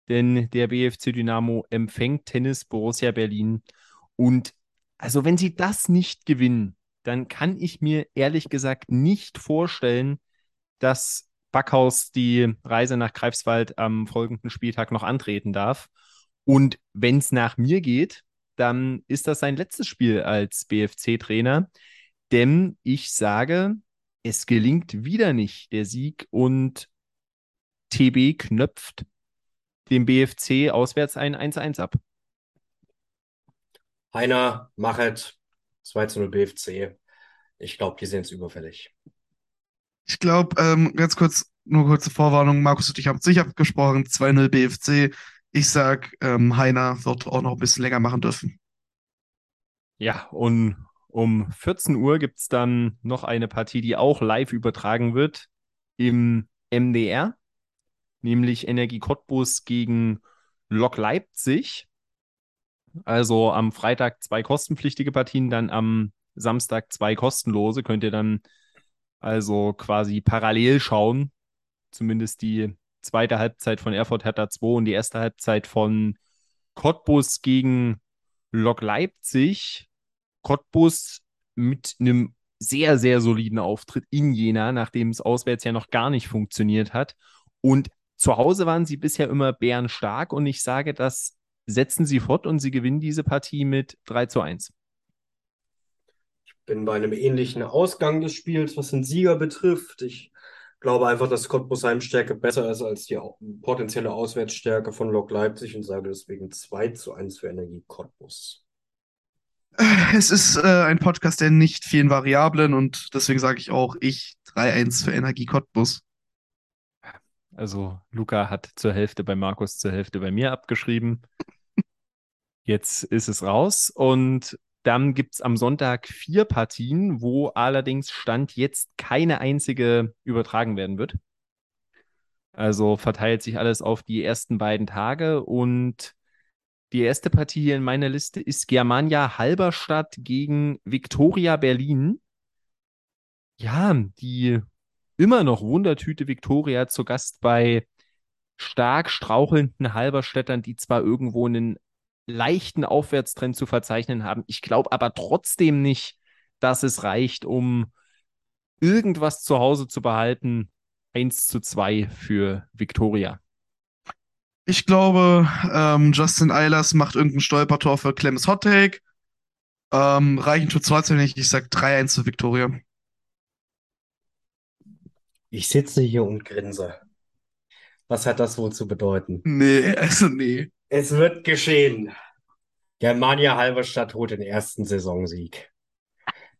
Denn der BFC Dynamo empfängt Tennis Borussia Berlin. Und also, wenn sie das nicht gewinnen, dann kann ich mir ehrlich gesagt nicht vorstellen, dass Backhaus die Reise nach Greifswald am folgenden Spieltag noch antreten darf. Und wenn es nach mir geht, dann ist das sein letztes Spiel als BFC-Trainer. Denn ich sage, es gelingt wieder nicht der Sieg und TB knöpft dem BFC auswärts ein 1-1 ab. Heiner, Machet, 2 zu 0 BFC. Ich glaube, die sind es überfällig. Ich glaube, ähm, ganz kurz, nur kurze Vorwarnung. Markus und ich haben sich abgesprochen. 2-0 BFC. Ich sag, ähm, Heiner wird auch noch ein bisschen länger machen dürfen. Ja, und um 14 Uhr gibt es dann noch eine Partie, die auch live übertragen wird im MDR, nämlich Energie Cottbus gegen Lok Leipzig. Also am Freitag zwei kostenpflichtige Partien, dann am Samstag zwei kostenlose. Könnt ihr dann also quasi parallel schauen. Zumindest die zweite Halbzeit von Erfurt Hertha 2 und die erste Halbzeit von Cottbus gegen Lok Leipzig. Cottbus mit einem sehr, sehr soliden Auftritt in Jena, nachdem es auswärts ja noch gar nicht funktioniert hat. Und zu Hause waren sie bisher immer bärenstark und ich sage, das setzen sie fort und sie gewinnen diese Partie mit 3 zu 1. Ich bin bei einem ähnlichen Ausgang des Spiels, was den Sieger betrifft. Ich glaube einfach, dass Cottbus Heimstärke besser ist als die potenzielle Auswärtsstärke von Lok Leipzig und sage deswegen 2 zu 1 für Energie Cottbus. Es ist äh, ein Podcast der nicht vielen Variablen und deswegen sage ich auch ich 3-1 für Energie Cottbus. Also Luca hat zur Hälfte bei Markus, zur Hälfte bei mir abgeschrieben. [laughs] Jetzt ist es raus und dann gibt es am Sonntag vier Partien, wo allerdings Stand jetzt keine einzige übertragen werden wird. Also verteilt sich alles auf die ersten beiden Tage und die erste Partie hier in meiner Liste ist Germania Halberstadt gegen Viktoria Berlin. Ja, die immer noch Wundertüte Viktoria zu Gast bei stark strauchelnden Halberstädtern, die zwar irgendwo einen leichten Aufwärtstrend zu verzeichnen haben. Ich glaube aber trotzdem nicht, dass es reicht, um irgendwas zu Hause zu behalten. 1 zu 2 für Viktoria. Ich glaube, ähm, Justin Eilers macht irgendein Stolpertor für Clemens Hottake. Ähm, reichen tut trotzdem nicht. Ich sage 3-1 für Viktoria. Ich sitze hier und grinse. Was hat das wohl zu bedeuten? Nee, [laughs] also nee. Es wird geschehen. Germania Halberstadt holt den ersten Saisonsieg.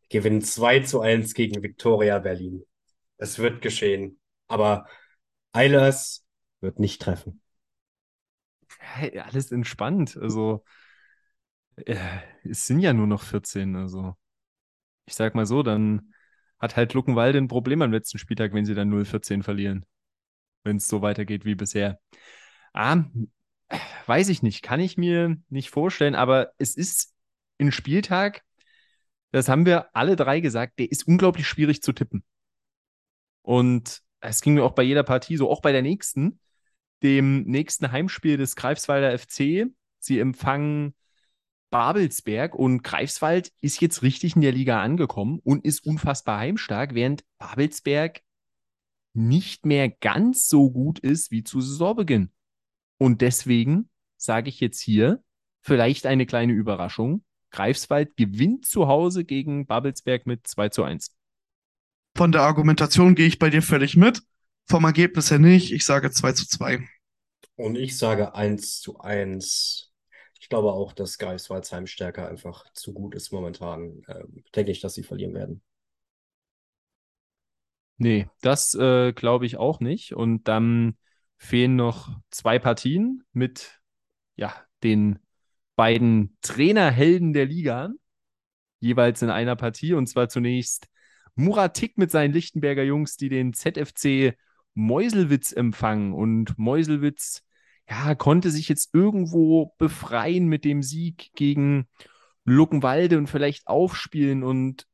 Gewinnt 2 zu 1 gegen Viktoria Berlin. Es wird geschehen. Aber Eilers wird nicht treffen. Hey, alles entspannt. Also, äh, es sind ja nur noch 14. Also, ich sag mal so, dann hat halt Luckenwalde ein Problem am letzten Spieltag, wenn sie dann 0-14 verlieren. Wenn es so weitergeht wie bisher. Ah, weiß ich nicht, kann ich mir nicht vorstellen, aber es ist ein Spieltag, das haben wir alle drei gesagt, der ist unglaublich schwierig zu tippen. Und es ging mir auch bei jeder Partie so, auch bei der nächsten, dem nächsten Heimspiel des Greifswalder FC. Sie empfangen Babelsberg und Greifswald ist jetzt richtig in der Liga angekommen und ist unfassbar heimstark, während Babelsberg nicht mehr ganz so gut ist wie zu Saisonbeginn. Und deswegen sage ich jetzt hier vielleicht eine kleine Überraschung. Greifswald gewinnt zu Hause gegen Babelsberg mit 2 zu 1. Von der Argumentation gehe ich bei dir völlig mit. Vom Ergebnis her nicht. Ich sage 2 zu 2. Und ich sage 1 zu 1. Ich glaube auch, dass Greifswalds Heimstärke einfach zu gut ist momentan. Ähm, denke ich, dass sie verlieren werden. Nee, das äh, glaube ich auch nicht. Und dann fehlen noch zwei Partien mit ja, den beiden Trainerhelden der Liga, jeweils in einer Partie. Und zwar zunächst Muratik mit seinen Lichtenberger Jungs, die den ZFC Meuselwitz empfangen. Und Meuselwitz ja, konnte sich jetzt irgendwo befreien mit dem Sieg gegen Luckenwalde und vielleicht aufspielen. Und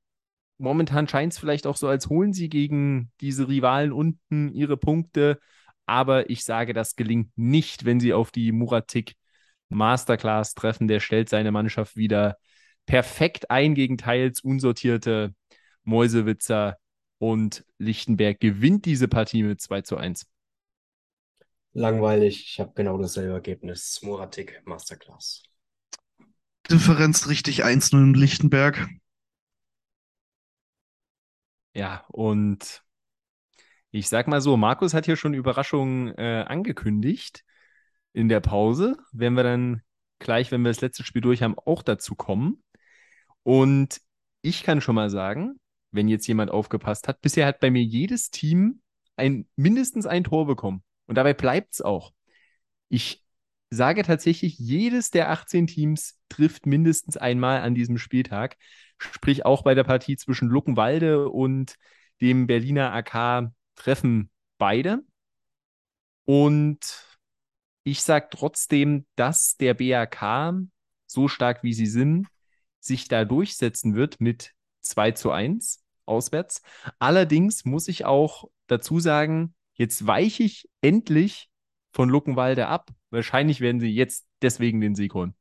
momentan scheint es vielleicht auch so, als holen sie gegen diese Rivalen unten ihre Punkte aber ich sage, das gelingt nicht, wenn sie auf die Muratik Masterclass treffen. Der stellt seine Mannschaft wieder perfekt ein gegen teils unsortierte Mäusewitzer und Lichtenberg gewinnt diese Partie mit 2 zu 1. Langweilig, ich habe genau dasselbe Ergebnis. Muratik Masterclass. Differenz richtig 1-0 in Lichtenberg. Ja, und Ich sag mal so, Markus hat hier schon Überraschungen äh, angekündigt in der Pause. Werden wir dann gleich, wenn wir das letzte Spiel durch haben, auch dazu kommen. Und ich kann schon mal sagen, wenn jetzt jemand aufgepasst hat, bisher hat bei mir jedes Team ein, mindestens ein Tor bekommen. Und dabei bleibt es auch. Ich sage tatsächlich, jedes der 18 Teams trifft mindestens einmal an diesem Spieltag. Sprich, auch bei der Partie zwischen Luckenwalde und dem Berliner AK treffen beide. Und ich sage trotzdem, dass der BAK, so stark wie sie sind, sich da durchsetzen wird mit 2 zu 1 auswärts. Allerdings muss ich auch dazu sagen, jetzt weiche ich endlich von Luckenwalde ab. Wahrscheinlich werden sie jetzt deswegen den Sieg holen.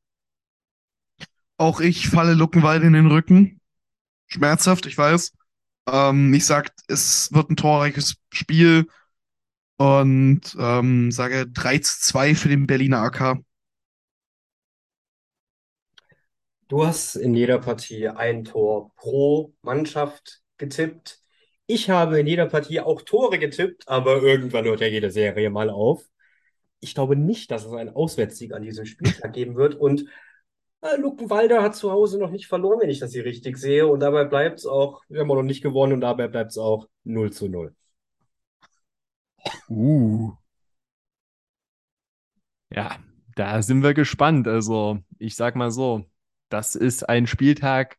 Auch ich falle Luckenwalde in den Rücken. Schmerzhaft, ich weiß. Ähm, ich sag, es wird ein torreiches Spiel und ähm, sage 3 zu 2 für den Berliner AK. Du hast in jeder Partie ein Tor pro Mannschaft getippt. Ich habe in jeder Partie auch Tore getippt, aber irgendwann hört ja jede Serie mal auf. Ich glaube nicht, dass es einen Auswärtssieg an diesem Spieltag geben wird und äh, Luckenwalder hat zu Hause noch nicht verloren, wenn ich das hier richtig sehe. Und dabei bleibt es auch, wir haben auch noch nicht gewonnen und dabei bleibt es auch 0 zu 0. Uh. Ja, da sind wir gespannt. Also, ich sag mal so, das ist ein Spieltag,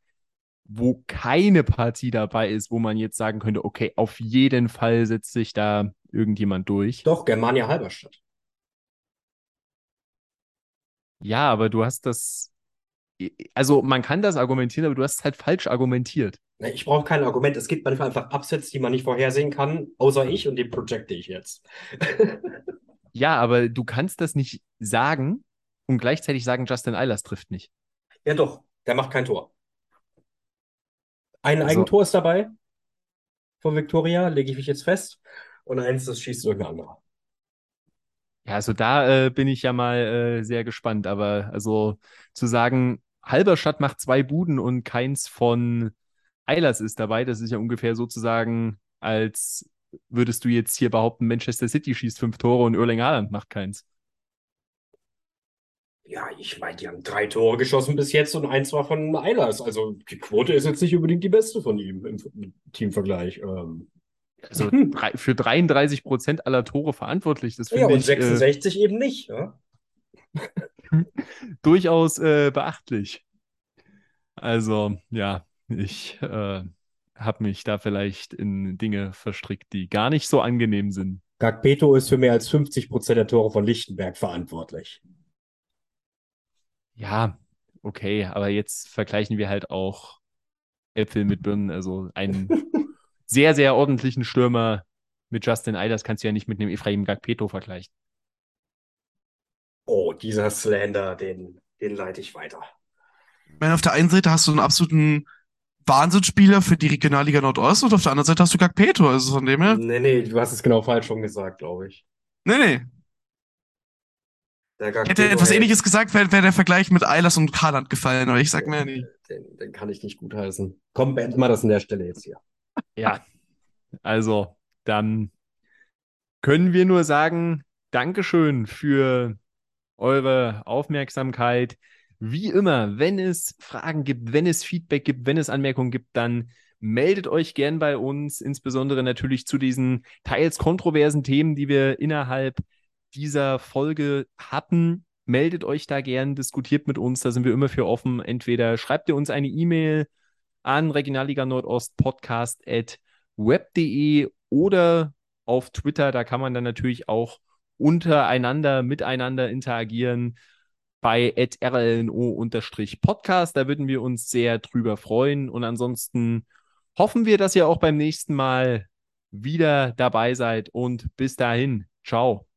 wo keine Partie dabei ist, wo man jetzt sagen könnte, okay, auf jeden Fall setzt sich da irgendjemand durch. Doch, Germania Halberstadt. Ja, aber du hast das also man kann das argumentieren, aber du hast es halt falsch argumentiert. Ich brauche kein Argument. Es gibt manchmal einfach Absätze, die man nicht vorhersehen kann, außer ich und den projecte ich jetzt. [laughs] ja, aber du kannst das nicht sagen und gleichzeitig sagen, Justin Eilers trifft nicht. Ja, doch. Der macht kein Tor. Ein also, Eigentor ist dabei von Victoria, lege ich mich jetzt fest. Und eins, das schießt irgendein anderer. Ja, also da äh, bin ich ja mal äh, sehr gespannt. Aber also zu sagen, Halberstadt macht zwei Buden und keins von Eilers ist dabei. Das ist ja ungefähr sozusagen, als würdest du jetzt hier behaupten, Manchester City schießt fünf Tore und Erling Haaland macht keins. Ja, ich meine, die haben drei Tore geschossen bis jetzt und eins war von Eilers. Also die Quote ist jetzt nicht unbedingt die beste von ihm im Teamvergleich. Ähm. Also drei, für 33 Prozent aller Tore verantwortlich. Das ja, und ich, 66 äh, eben nicht. Ja? [laughs] durchaus äh, beachtlich. Also, ja, ich äh, habe mich da vielleicht in Dinge verstrickt, die gar nicht so angenehm sind. Gagpeto ist für mehr als 50 Prozent der Tore von Lichtenberg verantwortlich. Ja, okay, aber jetzt vergleichen wir halt auch Äpfel mit Birnen. Also einen [laughs] sehr, sehr ordentlichen Stürmer mit Justin Eilers kannst du ja nicht mit einem Ephraim Gagpeto vergleichen. Oh, dieser Slander, den, den leite ich weiter. Ich meine, auf der einen Seite hast du einen absoluten Wahnsinnsspieler für die Regionalliga Nordost und auf der anderen Seite hast du Gagpeto, also von dem her. Nee, nee, du hast es genau falsch schon gesagt, glaube ich. Nee, nee. Ich hätte etwas ähnliches gesagt, wäre wär der Vergleich mit Eilers und Haaland gefallen, aber ich sag mir nicht. Den, den kann ich nicht gutheißen. Komm, beenden wir das an der Stelle jetzt hier. Ja, also dann können wir nur sagen, Dankeschön für eure Aufmerksamkeit. Wie immer, wenn es Fragen gibt, wenn es Feedback gibt, wenn es Anmerkungen gibt, dann meldet euch gern bei uns, insbesondere natürlich zu diesen teils kontroversen Themen, die wir innerhalb dieser Folge hatten. Meldet euch da gern, diskutiert mit uns, da sind wir immer für offen. Entweder schreibt ihr uns eine E-Mail an Regionalliga Nordost Podcast at web.de oder auf Twitter, da kann man dann natürlich auch untereinander, miteinander interagieren bei rlno-podcast. Da würden wir uns sehr drüber freuen. Und ansonsten hoffen wir, dass ihr auch beim nächsten Mal wieder dabei seid. Und bis dahin, ciao.